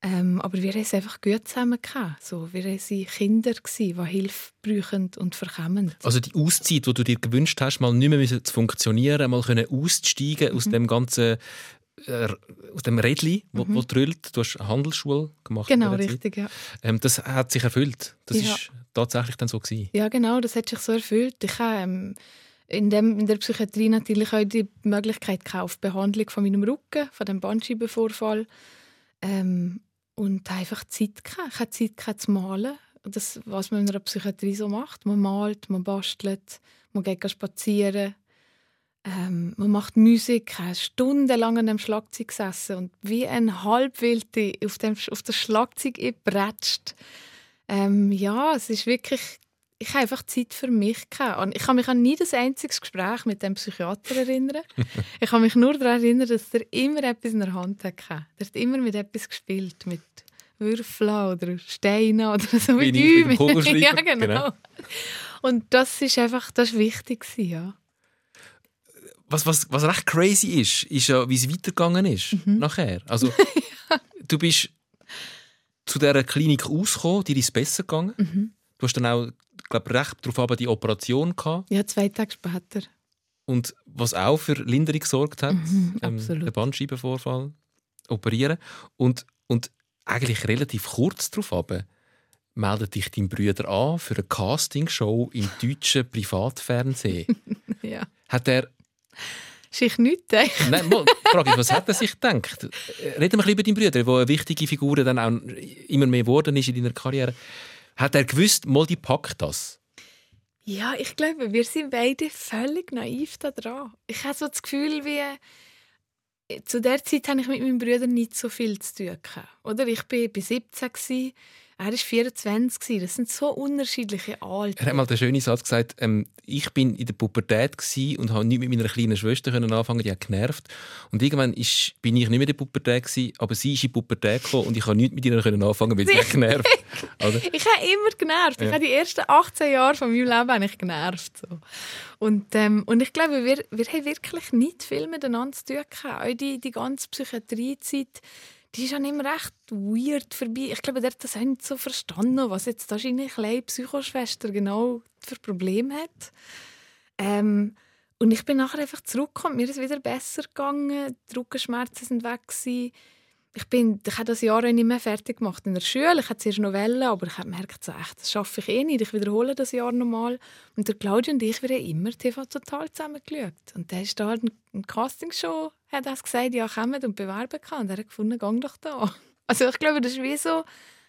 Ähm, aber wir haben es einfach gut zusammen gehabt. So, wir waren Kinder, gewesen, die Hilfe brauchen und verkommen.
Also die Auszeit, die du dir gewünscht hast, mal nicht mehr zu funktionieren, mal können auszusteigen mhm. aus dem ganzen äh, aus dem wo, mhm. wo drüllt. Du hast eine Handelsschule gemacht.
Genau, richtig, ja.
Ähm, das hat sich erfüllt. Das ja. ist tatsächlich dann so gewesen.
Ja, genau, das hat sich so erfüllt. Ich habe ähm, in, dem, in der Psychiatrie natürlich auch die Möglichkeit gekauft, Behandlung von meinem Rücken, von dem Bandscheibenvorfall. Ähm, und einfach Zeit gehabt. Ich hatte Zeit gehabt zu malen. Das, was man in einer Psychiatrie so macht. Man malt, man bastelt, man geht spazieren. Ähm, man macht Musik. Ich stundenlang an dem Schlagzeug gesessen und wie ein Halbwilde auf, dem, auf das Schlagzeug gebretscht. Ähm, ja, es ist wirklich ich habe einfach Zeit für mich gehabt. ich kann mich an nie das einziges Gespräch mit dem Psychiater erinnern. [LAUGHS] ich kann mich nur daran erinnern, dass er immer etwas in der Hand hatte. Er hat immer mit etwas gespielt, mit Würfeln oder Steinen oder so
wie mit Däumen. [LAUGHS]
ja, genau. genau. Und das ist einfach das ist wichtig ja.
Was, was, was recht crazy ist, ist ja, wie es weitergegangen ist mhm. nachher. Also, [LAUGHS] ja. du bist zu dieser Klinik ausgekommen, dir ist es besser gegangen. Mhm. Du hast dann auch glaube recht darauf aber die Operation gehabt.
Ja, zwei Tage später.
Und was auch für Linderung gesorgt hat,
mhm, ähm,
der Bandscheibenvorfall, operieren. Und, und eigentlich relativ kurz darauf aber meldet dich dein Bruder an für eine Castingshow im deutschen Privatfernsehen. [LAUGHS]
ja.
Hat er
sich nicht gedacht.
Nein, mal, frage ich, was hat er sich gedacht? Reden wir ein bisschen über deinen Bruder, der eine wichtige Figur dann auch immer mehr geworden ist in deiner Karriere. Hat er gewusst, mal die packt das?
Ja, ich glaube, wir sind beide völlig naiv daran. Ich habe so das Gefühl, wie zu der Zeit habe ich mit meinem Bruder nicht so viel zu tun. Oder ich war bei 17 er war 24. Das sind so unterschiedliche Alter.
Er hat mal den schönen Satz gesagt, ähm, ich bin in der Pubertät und habe nicht mit meiner kleinen Schwester anfangen, die hat genervt. Und irgendwann ist, bin ich nicht mehr in der Pubertät, gewesen, aber sie ist in die Pubertät gekommen und ich konnte nicht mit ihr anfangen, weil sie hat genervt.
Oder? Ich habe immer genervt. Ja. Ich habe die ersten 18 Jahre von meinem Leben ich genervt. So. Und, ähm, und ich glaube, wir, wir haben wirklich nicht viel miteinander zu tun gehabt. Auch die, die ganze Psychiatriezeit die ist dann immer recht weird vorbei. Ich glaube, der hat das auch nicht so verstanden, was jetzt da seine kleine Psychoschwester genau für Probleme hat. Ähm, und ich bin nachher einfach zurückgekommen, mir ist es wieder besser gegangen, die Rückenschmerzen sind weg gewesen ich, bin, ich habe das Jahr nicht mehr fertig gemacht in der Schule. Ich hatte zuerst noch Wellen, aber ich habe gemerkt, das schaffe ich eh nicht. Ich wiederhole das Jahr nochmal. Und der Claudio und ich, wir haben immer TV total zusammen geschaut. Und der ist da halt eine Castingshow, hat das gesagt, ja, kommt und bewerben kann. Und er hat gefunden, gang doch da. [LAUGHS] Also ich glaube, das ist wie so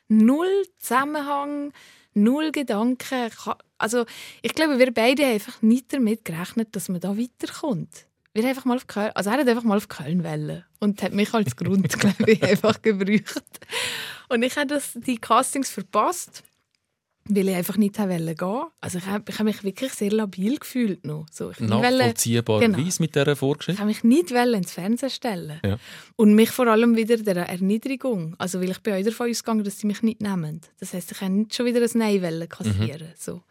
null Zusammenhang, null Gedanken. Also ich glaube, wir beide haben einfach nicht damit gerechnet, dass man da weiterkommt wir einfach mal auf Köln, also er hat einfach mal auf Köln wollen und hat mich als Grund, [LAUGHS] glaube ich, einfach gebraucht. Und ich habe das, die Castings verpasst, weil ich einfach nicht wollte gehen. Also ich habe, ich habe mich wirklich sehr labil gefühlt noch. So, ich
Nachvollziehbarerweise genau. mit dieser Vorgeschichte?
Ich habe mich nicht ins Fernsehen stellen ja. Und mich vor allem wieder der Erniedrigung. Also weil ich bin auch davon ausgegangen, dass sie mich nicht nehmen. Das heisst, ich kann nicht schon wieder ein Nein kassieren. Mhm. So.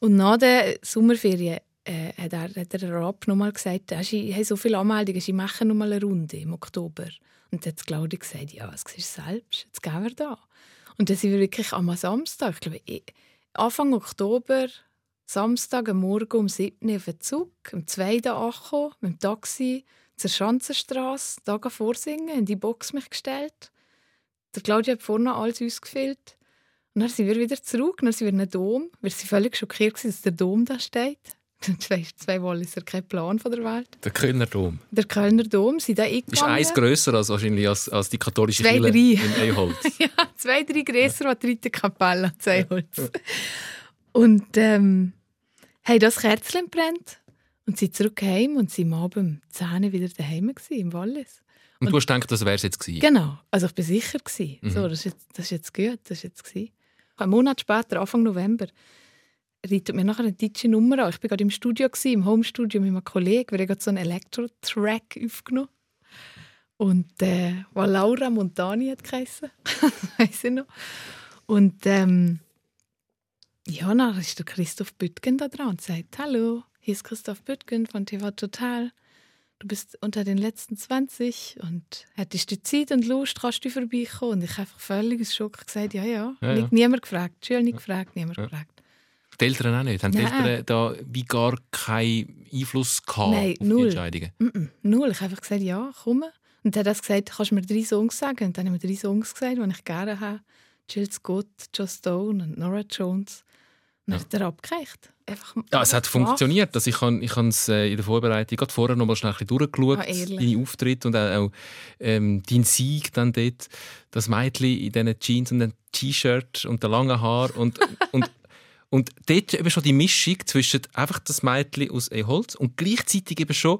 Und nach der Sommerferien äh, hat, er, hat der noch mal gesagt, ich habe so viele Anmeldungen, ich mache noch mal eine Runde im Oktober. Und dann hat Claudia gesagt, ja, was siehst du selbst, jetzt gehen wir da. Und dann sind wir wirklich am Samstag, ich glaube, Anfang Oktober, Samstag am Morgen um 7 Uhr auf den Zug, am 2. angekommen, mit dem Taxi zur Schanzenstrasse, da vorsingen, in die Box mich gestellt. Der Claudia hat vorne alles ausgefüllt. Und dann sind wir wieder zurück, dann sind wir in den Dom. Wir waren völlig schockiert, dass der Dom da steht [LAUGHS] zwei, zwei Walliser keinen Plan von der Welt.
Der Kölner Dom.
Der Kölner Dom sind da
Ist eins grösser als wahrscheinlich als, als die katholische
Zwei,
Kirche
drei.
in Eiholz. [LAUGHS]
ja, zwei, drei grösser als die dritte Kapelle, Zeiholz. Und ähm, haben das Kerzchen brennt und sind zurück heim und sind am Abend um 10 Uhr wieder daheim gewesen, im Wallis.
Und du hast gedacht, das wäre es jetzt gewesen.
Genau, also ich bin sicher gewesen.
Mhm.
So, das ist jetzt, das ist jetzt gut, das ist jetzt gewesen. Ein Monat später, Anfang November, reitet mir nachher eine deutsche Nummer an. Ich war gerade im Studio, gewesen, im Homestudio mit einem Kollegen. Wir haben gerade so einen Elektro-Track aufgenommen. Und äh, was Laura Montani hat geheissen. [LAUGHS] weiss ich noch. Und ähm, ja, dann ist der Christoph Büttgen da dran und sagt, hallo, hier ist Christoph Büttgen von TV Total. Du bist unter den letzten 20 und hättest du Zeit und Lust, kannst du vorbeikommen. Und ich habe einfach völlig aus Schock gesagt, ja, ja.
Ja, ja.
Niemand gefragt, schön nicht gefragt, niemand
Ja.
gefragt.
Die Eltern auch nicht. Haben die
Nein.
Eltern da wie gar keinen Einfluss gehabt
Nein,
auf
null.
die Entscheidungen?
Mm -mm, null. Ich habe einfach gesagt, ja, komm. Und er hat das gesagt, kannst du mir drei Songs sagen? Und dann haben wir drei Songs gesagt, die ich gerne habe. Jill Scott, Joe Stone und Nora Jones. Und dann
Ja.
hat er abgereicht. Einfach
Ja, es hat
gemacht.
funktioniert. Also ich habe ich es äh, in der Vorbereitung gerade vorher noch mal schnell ein durchgeschaut,
Ah,
deine Auftritte und auch, auch ähm, dein Sieg dann dort, das Mädchen in diesen Jeans und dem T-Shirt und den langen Haar und, und, und dort eben schon die Mischung zwischen einfach das Mädchen aus Eholz und gleichzeitig eben schon,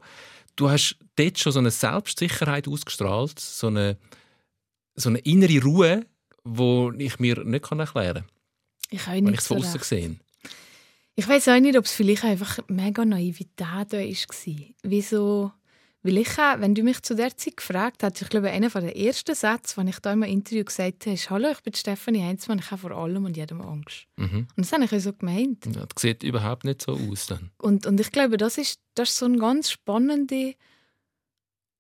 du hast dort schon so eine Selbstsicherheit ausgestrahlt, so eine, so eine innere Ruhe, die ich mir nicht kann erklären kann,
Ich
wenn
nicht
ich es von außen
Ich weiß auch nicht, ob es vielleicht einfach mega Naivität da war. Wieso? Weil ich, wenn du mich zu der Zeit gefragt hast, ich glaube, einer der ersten Sätze, den ich da im Interview gesagt habe, ist «Hallo, ich bin Stefanie Heinzmann, ich habe vor allem und jedem Angst.»
mhm.
Und das habe ich so gemeint.
ja, Das sieht überhaupt nicht so aus dann.
Und, und ich glaube, das ist, das ist so eine ganz spannende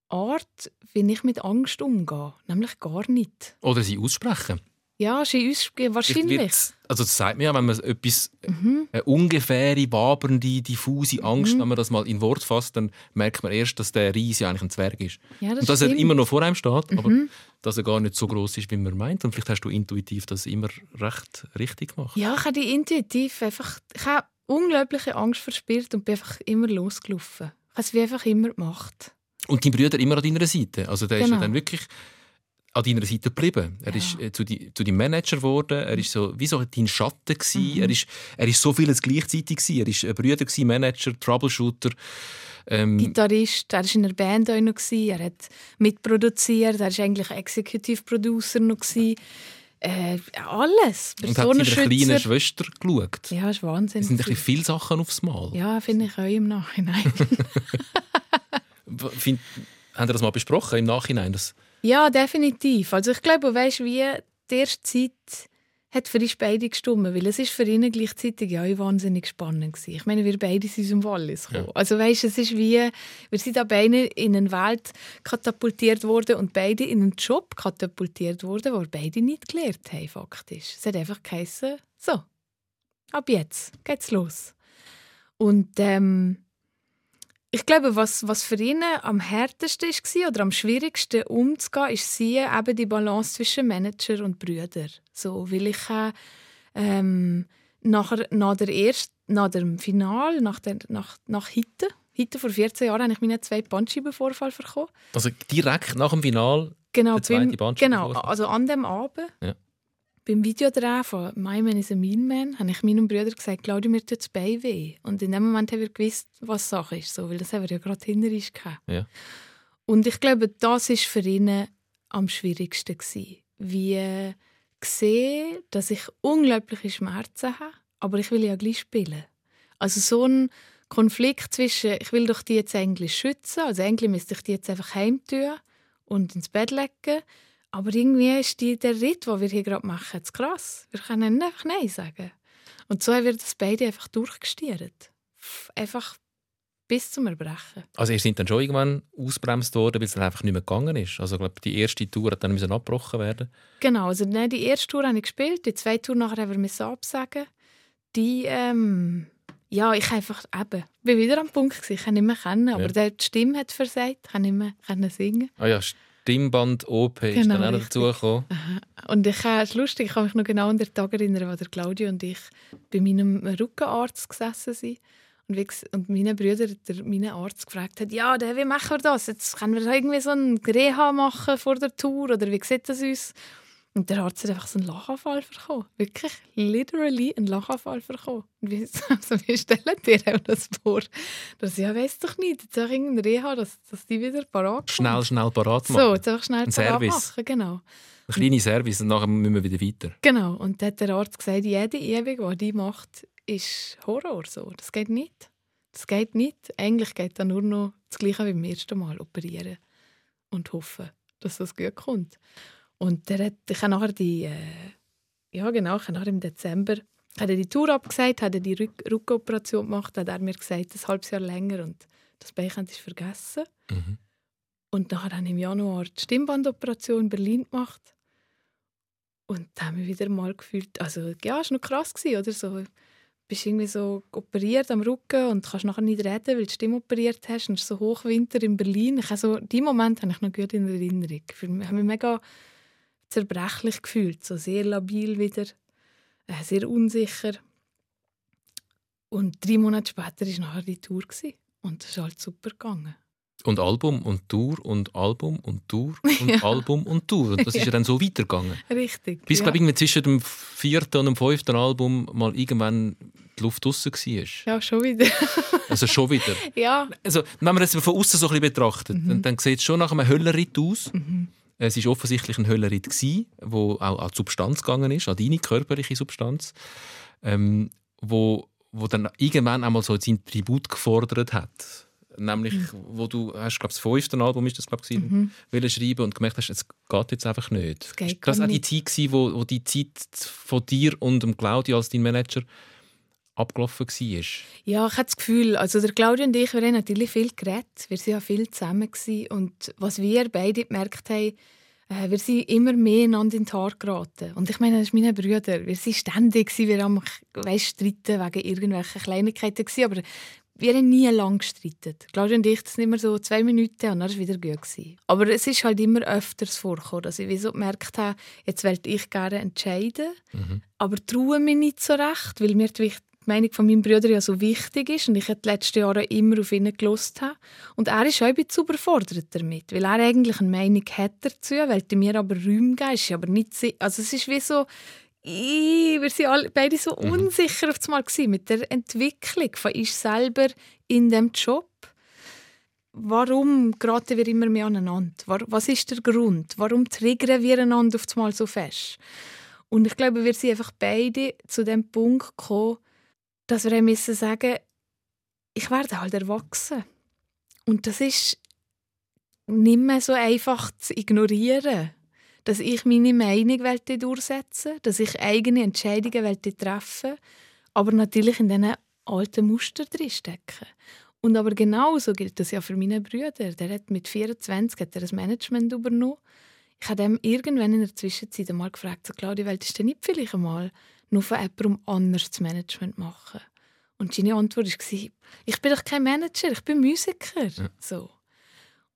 Art, wie ich mit Angst umgehe. Nämlich gar nicht.
Oder sie aussprechen.
Ja, sie uns
Vielleicht
wahrscheinlich.
Also das sagt mir ja, wenn man etwas,
Mhm.
eine ungefähre, wabernde, diffuse Angst,
Mhm.
wenn man das mal in Wort fasst, dann merkt man erst, dass der Riese eigentlich ein Zwerg ist.
Ja, das
und dass er
stimmt.
immer noch vor einem steht, aber
Mhm.
dass er gar nicht so groß ist, wie man meint. Und vielleicht hast du intuitiv das immer recht richtig gemacht.
Ja, ich habe die intuitiv einfach, ich habe unglaubliche Angst verspürt und bin einfach immer losgelaufen. Ich habe es wie einfach immer gemacht.
Und dein Bruder immer an deiner Seite. Also der ist ja
Genau.
dann wirklich an deiner Seite geblieben. Er
Ja.
ist äh, zu, die, zu deinem Manager geworden. Er ist so wie so dein Schatten gewesen.
Mhm.
Er ist er ist so vieles gleichzeitig gewesen. Er ist ein Brüder gewesen, Manager, Troubleshooter. Ähm,
Gitarrist, er war in der Band auch noch, gewesen, er hat mitproduziert, er war eigentlich Executive Producer noch. Gewesen. Äh, alles.
und hat seiner kleinen. Schwester geschaut.
Ja, ist Wahnsinn.
Es sind ein bisschen viele Sachen aufs Mal.
Ja, finde ich auch im Nachhinein. [LAUGHS]
Haben wir das mal besprochen im Nachhinein? Das,
ja, definitiv. Also ich glaube, weißt wie die erste Zeit hat für uns beide gestimmt, weil es ist für ihn gleichzeitig ja wahnsinnig spannend gewesen. Ich meine, wir beide sind aus dem Wallis gekommen.
Ja.
Also weißt, es ist wie, wir sind da beide in eine Welt katapultiert worden und beide in einen Job katapultiert worden, wo wir beide nicht gelernt haben, faktisch. Es hat einfach geheißen, so, ab jetzt geht's los. Und ähm, ich glaube, was, was für ihn am härtesten war oder am schwierigsten umzugehen, ist sie eben die Balance zwischen Manager und Brüder. So, weil ich äh, ähm, nachher, nach, der erst, nach dem Final, nach, der, nach, nach Hitten, Hitten vor 14 Jahren, habe ich meinen zweiten Bandscheibenvorfall bekommen.
also direkt nach dem Final
Genau, beim, genau, also an dem Abend.
Ja.
Beim Videodreh von «My Man is a Mean Man» habe ich meinem Bruder gesagt, Claudia, mir tut das Bein weh. Und in dem Moment haben wir gewusst, was Sache ist, so, weil das haben wir ja gerade hinter uns gehabt.
Ja.
Und ich glaube, das war für ihn am schwierigsten. Gewesen. Wie äh, sehen, dass ich unglaubliche Schmerzen habe, aber ich will ja gleich spielen. Also so ein Konflikt zwischen, ich will doch die jetzt eigentlich schützen, also eigentlich müsste ich die jetzt einfach heimtun und ins Bett legen, aber irgendwie ist die, der Ritt, den wir hier gerade machen, zu krass. Wir können nicht einfach Nein sagen. Und so haben wir das beide einfach durchgestiert. Einfach bis zum Erbrechen.
Also ihr seid dann schon irgendwann ausbremst worden, weil es dann einfach nicht mehr gegangen ist. Also ich glaube, die erste Tour hat dann müssen abgebrochen werden.
Genau, also nein, die erste Tour habe ich gespielt, die zweite Tour nachher haben wir absagen. Die, ähm, ja, ich einfach eben, bin wieder am Punkt gewesen, ich kann nicht mehr kennen, aber
Ja.
der die Stimme hat versagt, ich kann nicht mehr können singen.
Ah ja, Stimmband OP ist
Genau,
dann auch noch
richtig.
dazugekommen.
Und ich, äh, es ist lustig, ich kann mich noch genau an den Tag erinnern, wo der Claudio und ich bei meinem Rückenarzt gesessen sind. Und, wie, und meine Brüder, der, mein Arzt gefragt hat, ja, wie machen wir das? Jetzt können wir irgendwie so ein Reha machen vor der Tour oder wie sieht das aus? Und der Arzt hat einfach so einen Lachanfall bekommen. Wirklich, literally einen Lachanfall bekommen. Und wie, [LAUGHS] also, wie stellen dir das vor? Dass ja, weiß doch nicht, jetzt auch irgendein Reha, dass, dass die wieder parat
kommt. Schnell, schnell parat machen.
So, jetzt einfach schnell
ein parat Service.
machen, genau.
Ein kleiner Service und nachher müssen wir wieder weiter.
Genau, und dann hat der Arzt gesagt, jede Übung, die die macht, ist Horror. So. Das geht nicht. Das geht nicht. Eigentlich geht da nur noch das Gleiche wie beim ersten Mal operieren und hoffen, dass das gut kommt. Und der hat, ich habe nachher die, äh, ja genau, ich habe nachher im Dezember hat er die Tour abgesagt, hat er die Rück Rückoperation gemacht, hat er mir gesagt, ein halbes Jahr länger und das Bein ist vergessen. Mhm. Und nachher habe ich im Januar die Stimmbandoperation in Berlin gemacht. Und da habe ich wieder mal gefühlt, also ja, es war noch krass, gewesen, oder? So, bist irgendwie so operiert am Rücken und kannst nachher nicht reden, weil du die Stimme operiert hast. Und es ist so Hochwinter in Berlin. Ich also, die Moment habe ich noch gut in Erinnerung. Ich habe mich mega zerbrechlich gefühlt, so sehr labil wieder, äh, sehr unsicher. Und drei Monate später war nachher die Tour. Gewesen. Und es ist halt super gegangen.
Und Album und Tour und Album und Tour [LAUGHS] und ja. Album und Tour. Und das ist ja dann so weitergegangen.
Richtig.
Bis, ja. glaube ich, zwischen dem vierten und dem fünften Album mal irgendwann die Luft draussen war.
Ja, schon wieder. [LAUGHS]
also schon wieder.
Ja.
Also, wenn man es von außen so ein bisschen betrachtet, mhm. dann, dann sieht es schon nach einem Höllenritt aus. Mhm. Es war offensichtlich ein Höllenritt, wo auch an die Substanz gegangen ist, an deine körperliche Substanz, ähm, wo, wo dann irgendwann einmal so sein Tribut gefordert hat nämlich mhm. wo du hast glaube das fünfte Album ist das glaube ich mhm. schreiben und gemerkt hast es geht jetzt einfach nicht
das,
das war auch die Zeit gewesen, wo, wo die Zeit von dir und dem Claudio als dein Manager abgelaufen war?
Ja, ich habe das Gefühl, also der Claudio und ich, wir haben natürlich viel geredet, wir waren ja viel zusammen gewesen. und was wir beide gemerkt haben, äh, wir sind immer mehr einander in die Haare geraten. Und ich meine, das sind meine Brüder. Wir waren ständig, wir haben weißt, streiten wegen irgendwelchen Kleinigkeiten, gewesen, aber wir haben nie lang gestritten. Claudia und ich, das sind immer so zwei Minuten und dann war es wieder gut. Gewesen. Aber es ist halt immer öfters vorgekommen, dass ich wie so gemerkt habe, jetzt wollte ich gerne entscheiden, mhm. aber traue mich nicht so recht, weil mir die Meinung von meinem Bruder ja so wichtig ist und ich die letzten Jahre immer auf ihn gelost habe. Und er ist auch ein bisschen überfordert damit, weil er eigentlich eine Meinung hat dazu, wollte mir aber Räume geben, ist aber nicht... Also es ist wie so ich, wir waren alle, beide so mhm. unsicher auf einmal mit der Entwicklung von ich selber in dem Job. Warum geraten wir immer mehr aneinander? Was ist der Grund? Warum triggern wir einander auf einmal so fest? Und ich glaube, wir sind einfach beide zu dem Punkt gekommen, dass wir müssen sagen, ich werde halt erwachsen. Und das ist nicht mehr so einfach zu ignorieren dass ich meine Meinung durchsetzen dass ich eigene Entscheidungen treffen aber natürlich in diesen alten Muster drinstecken. Und aber genauso gilt das ja für meine Brüder. Der hat mit 24 hat er das Management übernommen. Ich habe ihm irgendwann in der Zwischenzeit einmal gefragt, so, Claudia, willst du nicht vielleicht einmal nur von jemandem anders das Management machen? Und seine Antwort war, ich bin doch kein Manager, ich bin Musiker. Ja. So.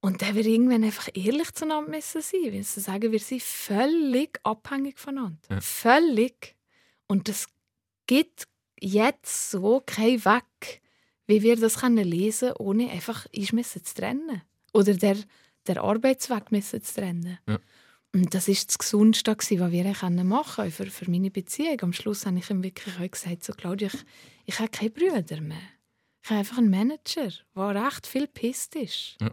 Und dann wir irgendwann einfach ehrlich zueinander müssen sein. Wir müssen sagen, wir sind völlig abhängig voneinander. Ja. Völlig. Und das gibt jetzt so keinen Weg, wie wir das können lesen können, ohne einfach uns zu trennen. Oder der, der Arbeitsweg müssen zu trennen. Ja. Und das war das Gesundeste, was wir machen können für, für meine Beziehung. Am Schluss habe ich ihm wirklich auch gesagt, so, Claudia, ich, ich habe keine Brüder mehr. Ich habe einfach einen Manager, der recht viel pisst ist. Ja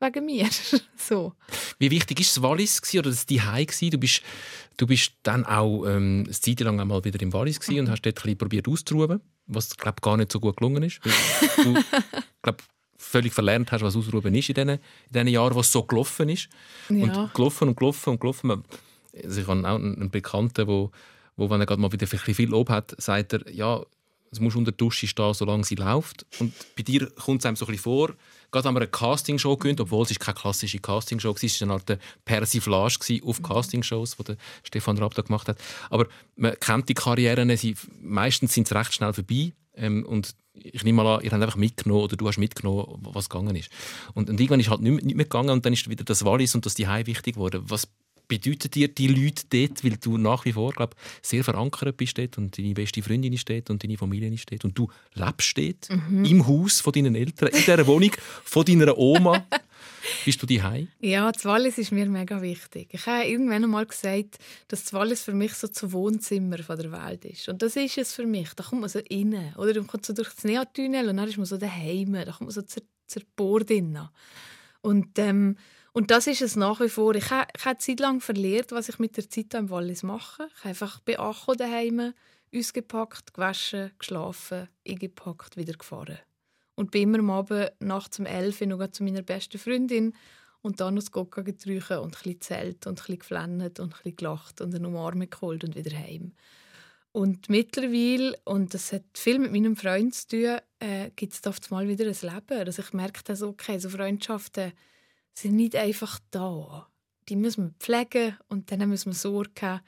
wegen mir. [LAUGHS] so.
Wie wichtig war das Wallis oder das Zuhause? Du bist, du bist dann auch ähm, eine Zeit lang einmal wieder im Wallis mhm. und hast dort ein probiert auszuruhen, was glaube gar nicht so gut gelungen ist. du [LAUGHS] glaub, völlig verlernt hast, was Ausruhen ist in diesen, in diesen Jahren, was so gelaufen ist. Ja. Und gelaufen und gelaufen und gelaufen. Also ich habe auch einen Bekannten, wo, wo wenn er gerade mal wieder viel Lob hat, sagt er, ja, es muss unter der Dusche stehen, solange sie läuft. Und bei dir kommt es einem so ein bisschen vor, gerade haben wir eine Castingshow gewöhnt, obwohl es keine klassische Castingshow war, es war eine Art Persiflage auf. Castingshows, die Stefan Raab da gemacht hat. Aber man kennt die Karrieren, sie, meistens sind sie recht schnell vorbei. Ähm, und ich nehme mal an, ihr habt einfach mitgenommen oder du hast mitgenommen, was gegangen ist. Und, und irgendwann ist halt nicht, nicht mehr gegangen und dann ist wieder das Wallis und das die wichtig geworden. Was bedeuten dir die Leute dort, weil du nach wie vor glaub, sehr verankert bist dort und deine beste Freundin ist dort und deine Familie ist dort und du lebst dort mhm. im Haus von deinen Eltern, in dieser Wohnung von deiner Oma. [LAUGHS] Bist du die
Ja, das Wallis ist mir mega wichtig. Ich habe irgendwann einmal gesagt, dass das Wallis für mich so das Wohnzimmer von der Welt ist. Und das ist es für mich. Da kommt man so rein. Oder man kommt so durch das Neatunnel und dann ist man so daheim. Da kommt man so zur, zur Bord Und, ähm, und das ist es nach wie vor. Ich habe, ich habe Zeit lang verlernt, was ich mit der Zeit im Wallis mache. Ich habe einfach bei Acho daheim ausgepackt, gewaschen, geschlafen, eingepackt, wieder gefahren. Und bin immer am Abend nachts um 11 Uhr noch zu meiner besten Freundin und dann noch das Gokka getrunken und ein bisschen zählt und ein bisschen geflennt und ein gelacht und eine Umarmung geholt und wieder heim. Und mittlerweile, und das hat viel mit meinem Freund zu tun, äh, gibt es oft mal wieder ein Leben. Also ich merke das, okay, so Freundschaften sind nicht einfach da. Die müssen wir pflegen und dann müssen wir Sorge haben.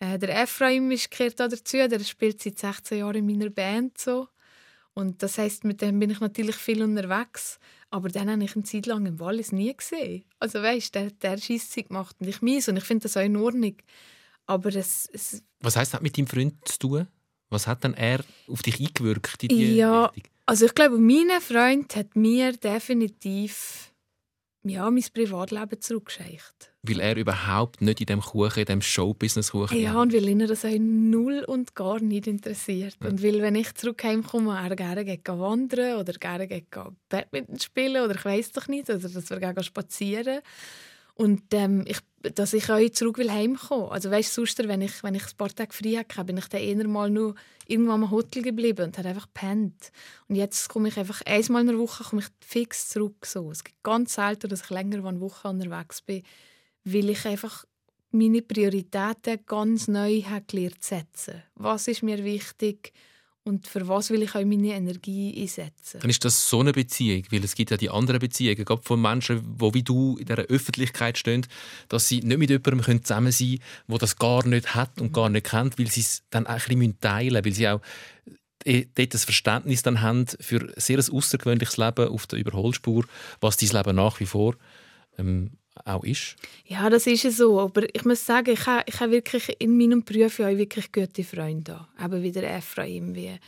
Äh, der Ephraim ist dazu, der spielt seit 16 Jahren in meiner Band so. Und das heißt, mit dem bin ich natürlich viel unterwegs. Aber dann habe ich eine Zeit lang im Wallis nie gesehen. Also weißt, der, der Scheisse gemacht und ich mies und ich finde das auch in Ordnung. Aber es, es
Was heißt das mit deinem Freund zu tun? Was hat dann er auf dich eingewirkt in die
Ja, Richtung? also ich glaube, mein Freund hat mir definitiv ja, mein Privatleben zurückgeschickt.
Weil er überhaupt nicht in dem Kuchen, in dem Showbusiness-Kuchen
Ja, und weil ihn das auch null und gar nicht interessiert. Ja. Und weil, wenn ich zurück heimkomme, er gerne geht wandern oder gerne geht Badminton spielen oder ich weiß doch nicht, oder dass wir gerne spazieren. Und ähm, ich, dass ich auch zurück will heimkommen. Also weißt sonst, wenn ich, wenn ich ein paar Tage frei hatte, bin ich dann eher mal nur irgendwo am Hotel geblieben und habe einfach gepennt. Und jetzt komme ich einfach einmal in der Woche komme ich fix zurück. So. Es gibt ganz selten, dass ich länger als eine Woche unterwegs bin, weil ich einfach meine Prioritäten ganz neu habe gelernt zu setzen. Was ist mir wichtig? Und für was will ich auch meine Energie einsetzen.
Dann ist das so eine Beziehung, weil es gibt ja die anderen Beziehungen, gerade von Menschen, die wie du in der Öffentlichkeit stehen, dass sie nicht mit jemandem zusammen sein können, der das gar nicht hat und gar nicht kennt, weil sie es dann auch ein bisschen teilen müssen, weil sie auch äh, dort das Verständnis dann haben für ein sehr außergewöhnliches Leben auf der Überholspur, was dein Leben nach wie vor ähm, auch ist?
Ja, das ist so. Aber ich muss sagen, ich habe, ich habe wirklich in meinem Beruf auch wirklich gute Freunde. Eben wie der Ephraim, wie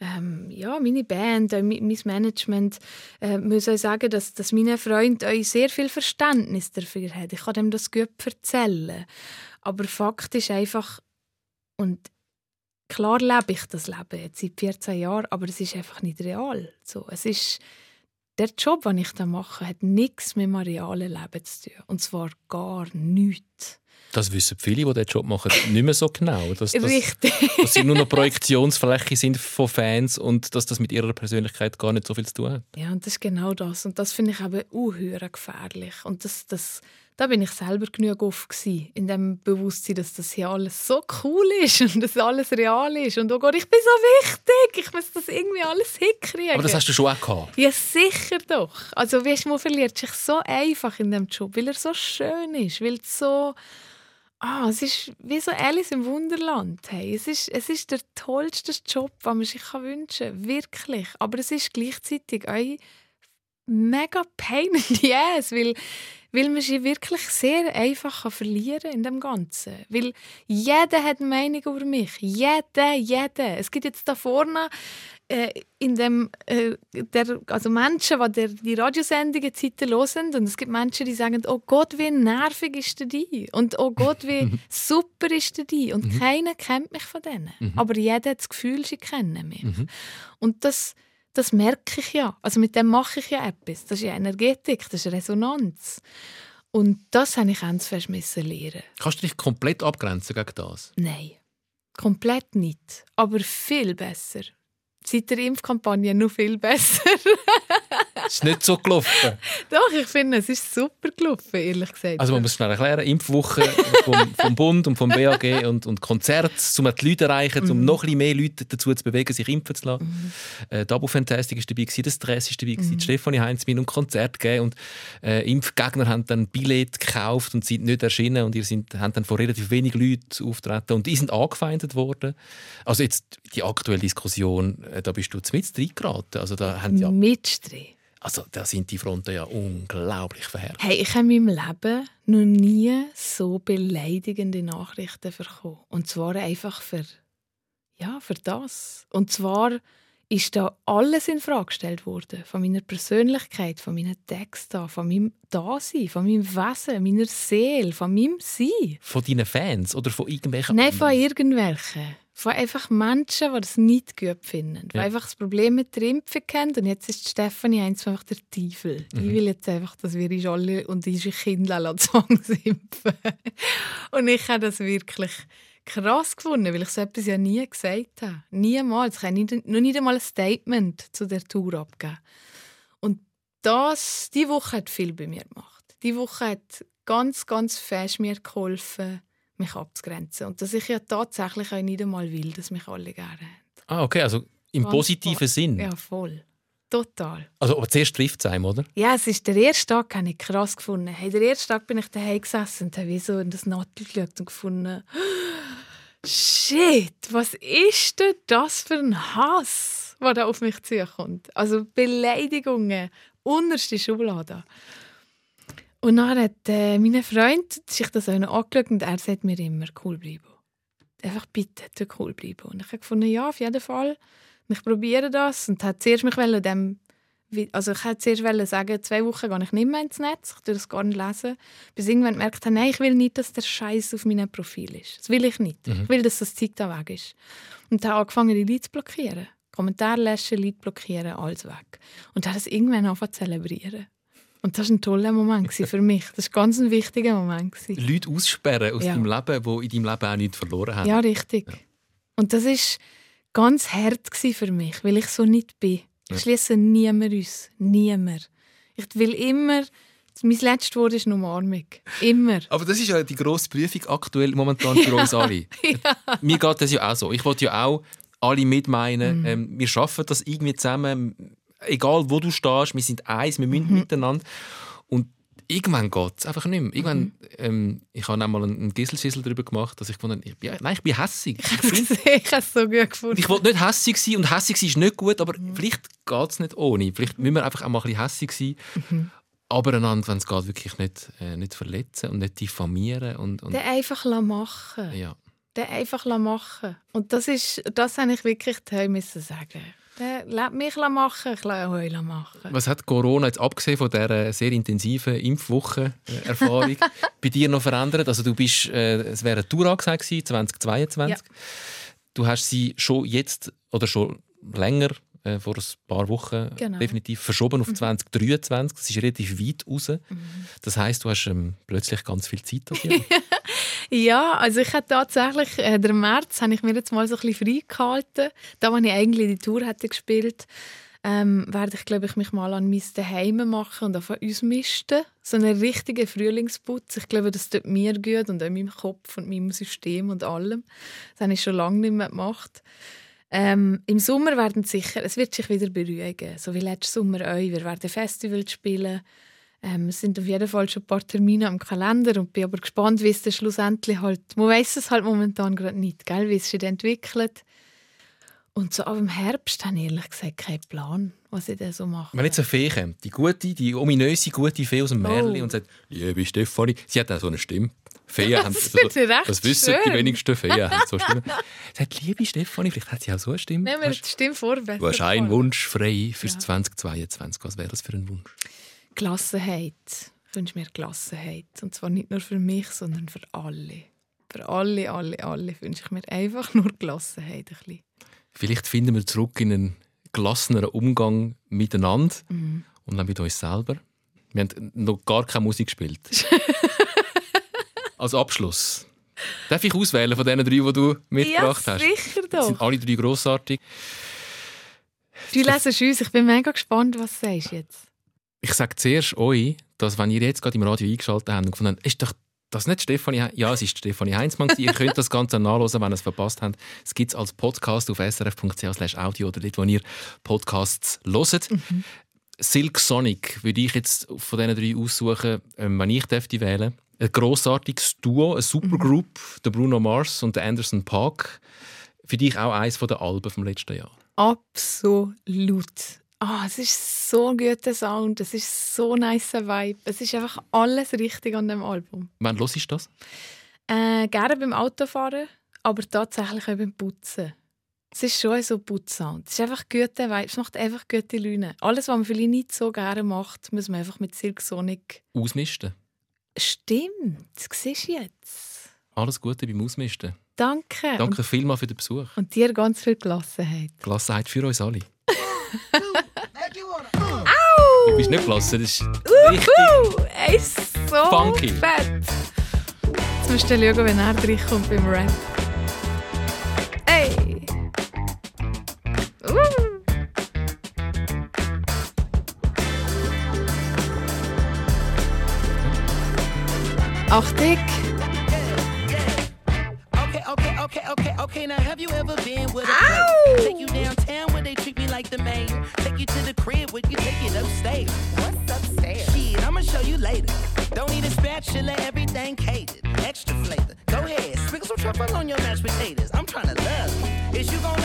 ähm, ja, meine Band, auch mein Management, äh, muss auch sagen, dass, dass meine Freund auch sehr viel Verständnis dafür hat. Ich kann dem das gut erzählen. Aber Fakt ist einfach, und klar lebe ich das Leben jetzt seit 14 Jahren, aber es ist einfach nicht real. So, es ist der Job, den ich da mache, hat nichts mit dem realen Leben zu tun. Und zwar gar nichts.
Das wissen viele, die diesen Job machen, nicht mehr so genau. Dass,
dass, Richtig.
dass sie nur noch [LAUGHS] Projektionsfläche sind von Fans und dass das mit ihrer Persönlichkeit gar nicht so viel zu tun hat.
Ja, und das ist genau das. Und das finde ich eben unheuer gefährlich. Und das, das da bin ich selber genug oft in dem Bewusstsein, dass das hier alles so cool ist [LAUGHS] und dass alles real ist und oh Gott, ich bin so wichtig, ich muss das irgendwie alles hinkriegen.
Aber das hast du schon auch gehabt?
Ja, sicher doch. Also weißt, man verliert sich so einfach in dem Job, weil er so schön ist, weil es so Ah, es ist wie so Alice im Wunderland. Hey, es, ist, es ist der tollste Job, den man sich wünschen kann. Wirklich. Aber es ist gleichzeitig auch mega pain in the ass, weil weil man sich wirklich sehr einfach verlieren in dem Ganzen. Weil jeder hat eine Meinung über mich. Jeder, jeder. Es gibt jetzt da vorne äh, in dem, äh, der, also Menschen, die der, die Radiosendungen Zeiten hören und es gibt Menschen, die sagen, oh Gott, wie nervig ist der die und oh Gott, wie [LAUGHS] super ist der die und mhm. keiner kennt mich von denen. Mhm. Aber jeder hat das Gefühl, sie kennen mich. Mhm. Und das das merke ich ja. Also mit dem mache ich ja etwas. Das ist ja Energetik, das ist Resonanz. Und das habe ich ganz fest lernen.
Kannst du dich komplett abgrenzen gegen das?
Nein, komplett nicht. Aber viel besser. Seit der Impfkampagne noch viel besser. [LAUGHS]
ist nicht so gelaufen?
Doch, ich finde, es ist super gelaufen, ehrlich gesagt.
Also man muss schnell erklären, Impfwoche vom, vom, Bund und vom BAG und, und Konzerte, um die Leute zu erreichen, mhm. um noch ein mehr Leute dazu zu bewegen, sich impfen zu lassen. Mhm. Äh, Dabo Fantastic ist dabei, der Stress ist dabei, mhm. Stefanie Heinzmin und Konzert gegeben und äh, Impfgegner haben dann Billett gekauft und sind nicht erschienen und ihr sind, haben dann vor relativ wenig Leuten auftreten und die sind angefeindet worden. Also jetzt die aktuelle Diskussion, äh, da bist du mit reingeraten. Also da haben ja... Also da sind die Fronten ja unglaublich verhärtet.
Hey, ich habe in meinem Leben noch nie so beleidigende Nachrichten bekommen. Und zwar einfach für, ja, für das. Und zwar ist da alles in Frage gestellt worden. Von meiner Persönlichkeit, von meinen Texten, von meinem Dasein, von meinem Wesen, meiner Seele, von meinem Sein.
Von deinen Fans oder von irgendwelchen
Nein, von irgendwelchen. Von einfach Menschen, die das nicht gut finden. Die
Ja.
einfach das Problem mit der Impfung kennen. Und jetzt ist Stefanie eins einfach der Teufel. Ich will jetzt einfach, dass wir uns alle und unsere Kinder zwangsimpfen. [LAUGHS] und ich habe das wirklich krass gefunden, weil ich so etwas ja nie gesagt habe. Niemals. Ich habe nicht, noch nicht einmal ein Statement zu der Tour abgegeben. Und das, die Woche hat viel bei mir gemacht. Die Woche hat ganz, ganz fest mir geholfen, mich abzugrenzen. Und dass ich ja tatsächlich auch nicht einmal will, dass mich alle gerne haben.
Ah, okay, also im
Ganz
positiven
voll.
Sinn.
Ja, voll. Total.
Also, aber zuerst trifft es einem, oder?
Ja, es ist der erste Tag, habe ich krass gefunden. Hey, der erste Tag bin ich daheim gesessen und habe wie so in das Nattel geschaut und gefunden, Shit, was ist denn das für ein Hass, der da auf mich zukommt? Also Beleidigungen, unterste Schublade. Und dann hat äh, mein Freund sich das auch noch angeschaut und er sagt mir immer, cool bleiben. Einfach bitte, cool bleiben. Und ich habe gefunden, ja, auf jeden Fall. Und ich probiere das und hat zuerst mich dem also ich wollte zuerst sagen, zwei Wochen gehe ich nicht mehr ins Netz, ich tue das gar nicht lesen. Bis ich irgendwann gemerkt habe, nein, ich will nicht, dass der Scheiß auf meinem Profil ist. Das will ich nicht. Ich will, dass das Zeug da weg ist. Und dann habe angefangen, die Leute zu blockieren. Kommentar löschen, Leute blockieren, alles weg. Und dann hat es irgendwann angefangen zu zelebrieren. Und das war ein toller Moment für mich. Das war ganz ein wichtiger Moment.
Leute aussperren aus
Ja.
deinem Leben, die in deinem Leben auch nichts verloren haben.
Ja, richtig. Und das war ganz hart für mich, weil ich so nicht bin. Ich schließe niemand aus. Niemand. Ich will immer. Mein letztes Wort ist eine Umarmung. Immer.
Aber das ist ja die grosse Prüfung aktuell momentan für [LAUGHS] uns alle. Mir geht das ja auch so. Ich wollte ja auch alle mitmeinen. Ähm, wir schaffen das irgendwie zusammen. Egal wo du stehst, wir sind eins, wir müssen miteinander. Und irgendwann geht es einfach nicht mehr. Irgendwann, ähm, ich habe einmal einen Gisselschissel darüber gemacht, dass ich gefunden ich bin, nein, ich bin hässig. [LAUGHS] Ich, bin,
ich habe es so gut gefunden.
ich wollte nicht hässig sein und hässig sein ist nicht gut, aber vielleicht geht es nicht ohne. Vielleicht müssen wir einfach auch mal ein bisschen hässig sein. Aber einander, wenn es geht, wirklich nicht, äh, nicht verletzen und nicht diffamieren. Und, und,
Den einfach machen.
ja.
Den einfach machen. Und das ist, das habe ich wirklich müssen sagen. Den lass mich machen, ich lasse euch machen.
Was hat Corona jetzt abgesehen von dieser sehr intensiven Impfwoche-Erfahrung [LAUGHS] bei dir noch verändert? Also du bist, äh, es wäre eine Tour angesagt gewesen, 2022.
Ja.
Du hast sie schon jetzt oder schon länger, äh, vor ein paar Wochen
Genau.
definitiv verschoben auf 2023. Das ist relativ weit raus. Das heißt, du hast ähm, plötzlich ganz viel Zeit dafür. [LAUGHS]
Ja, also ich habe tatsächlich, äh, der März habe ich mir jetzt mal so ein bisschen freigehalten. Da, wo ich eigentlich die Tour hätte gespielt, ähm, werde ich, glaube ich, mich mal an mein Daheim machen und auf uns misten. So einen richtigen Frühlingsputz. Ich glaube, das tut mir gut und auch meinem Kopf und meinem System und allem. Das habe ich schon lange nicht mehr gemacht. Ähm, Im Sommer werden sicher, es wird sich wieder beruhigen, so wie letzten Sommer auch. Wir werden Festivals spielen. Ähm, es sind auf jeden Fall schon ein paar Termine am Kalender und bin aber gespannt, wie es dann schlussendlich halt, man weiß es halt momentan gerade nicht, gell, wie es sich entwickelt. Und so ab dem Herbst habe ich ehrlich gesagt keinen Plan, was ich dann so mache.
Wenn jetzt eine Fee kommt, die gute, die ominöse gute Fee aus dem Märchen
Oh.
und sagt, liebe Stefanie, sie hat auch so eine Stimme. Feen haben [LAUGHS]
Das finde ich recht
das wissen die
schön.
wenigsten Feen [LAUGHS] haben so Stimmen. Sie sagt, liebe Stefanie, vielleicht hat sie auch so eine Stimme.
Nehmen wir die Stimme vor. besser
Du hast einen. Wunsch frei fürs
Ja.
2022. Was wäre das für ein Wunsch?
Gelassenheit. Ich wünsche mir Gelassenheit. Und zwar nicht nur für mich, sondern für alle. Für alle, alle, alle wünsche ich mir einfach nur Gelassenheit. Ein bisschen.
Vielleicht finden wir zurück in einen gelasseneren Umgang miteinander
Mhm.
und dann mit uns selber. Wir haben noch gar keine Musik gespielt. [LAUGHS] Als Abschluss. Darf ich auswählen von diesen drei, die du mitgebracht
ja,
hast?
sicher
Die sind
doch.
alle drei grossartig.
Du lesest uns. Ich bin mega gespannt, was du sagst jetzt.
Ich sage zuerst euch, dass wenn ihr jetzt gerade im Radio eingeschaltet habt und gefunden habt, ist doch das nicht Stefanie? Ja, es ist Stefanie Heinzmann. ihr könnt das Ganze nachlesen, wenn ihr es verpasst habt. Es gibt es als Podcast auf srf.ch audio oder dort, wo ihr Podcasts hört. Silk Sonic würde ich jetzt von diesen drei aussuchen, ähm, wenn ich dürfte wählen. Ein grossartiges Duo, eine Supergroup, der Bruno Mars und der Anderson Park. Für dich auch eines der Alben vom letzten Jahr.
Absolut oh, es ist so ein guter Sound, es ist so ein nice Vibe. Es ist einfach alles richtig an dem Album.
Wann los ist das?
Äh, gerne beim Autofahren, aber tatsächlich auch beim Putzen. Es ist schon so Putzsound. Es ist einfach gute Vibe, es macht einfach gute Laune. Alles, was man vielleicht nicht so gerne macht, muss man einfach mit Silk Sonic
ausmisten.
Stimmt, das siehst du jetzt.
Alles Gute beim Ausmisten.
Danke.
Danke vielmals für den Besuch.
Und dir ganz viel Gelassenheit.
Gelassenheit für uns alle.
Au!
Du bist nicht gelassen, das ist richtig...
Uhu, er so
funky.
fett. Jetzt musst du schauen, wenn er reinkommt beim Rap. Ey! Uh. Achtung!
Okay, okay, okay, okay, okay. Now have you ever been with a it, you take it upstairs. What's upstairs? Shit, I'ma show you later. Don't need a spatula, everything catered. Extra flavor. Go ahead, sprinkle some truffle on your mashed potatoes. I'm trying to love you. Is you gon'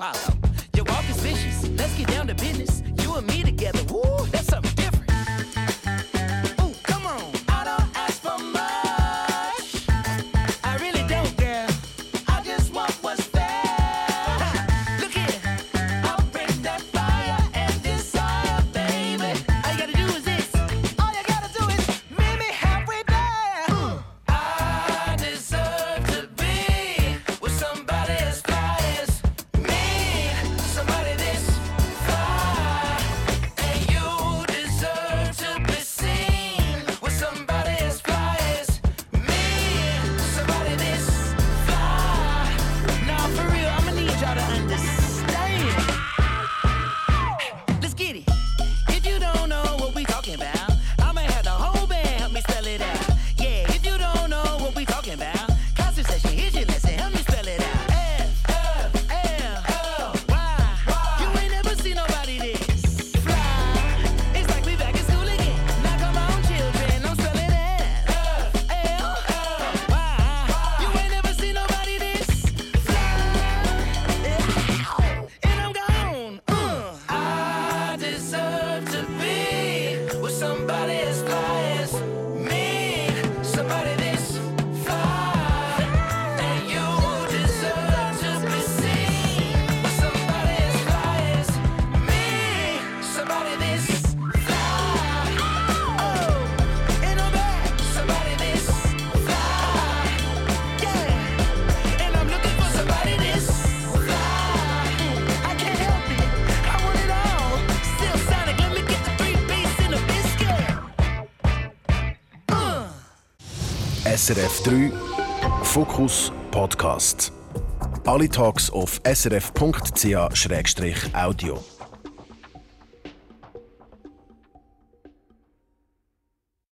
fala.
SRF 3 Fokus Podcast. Alle Talks auf srf.ch-audio.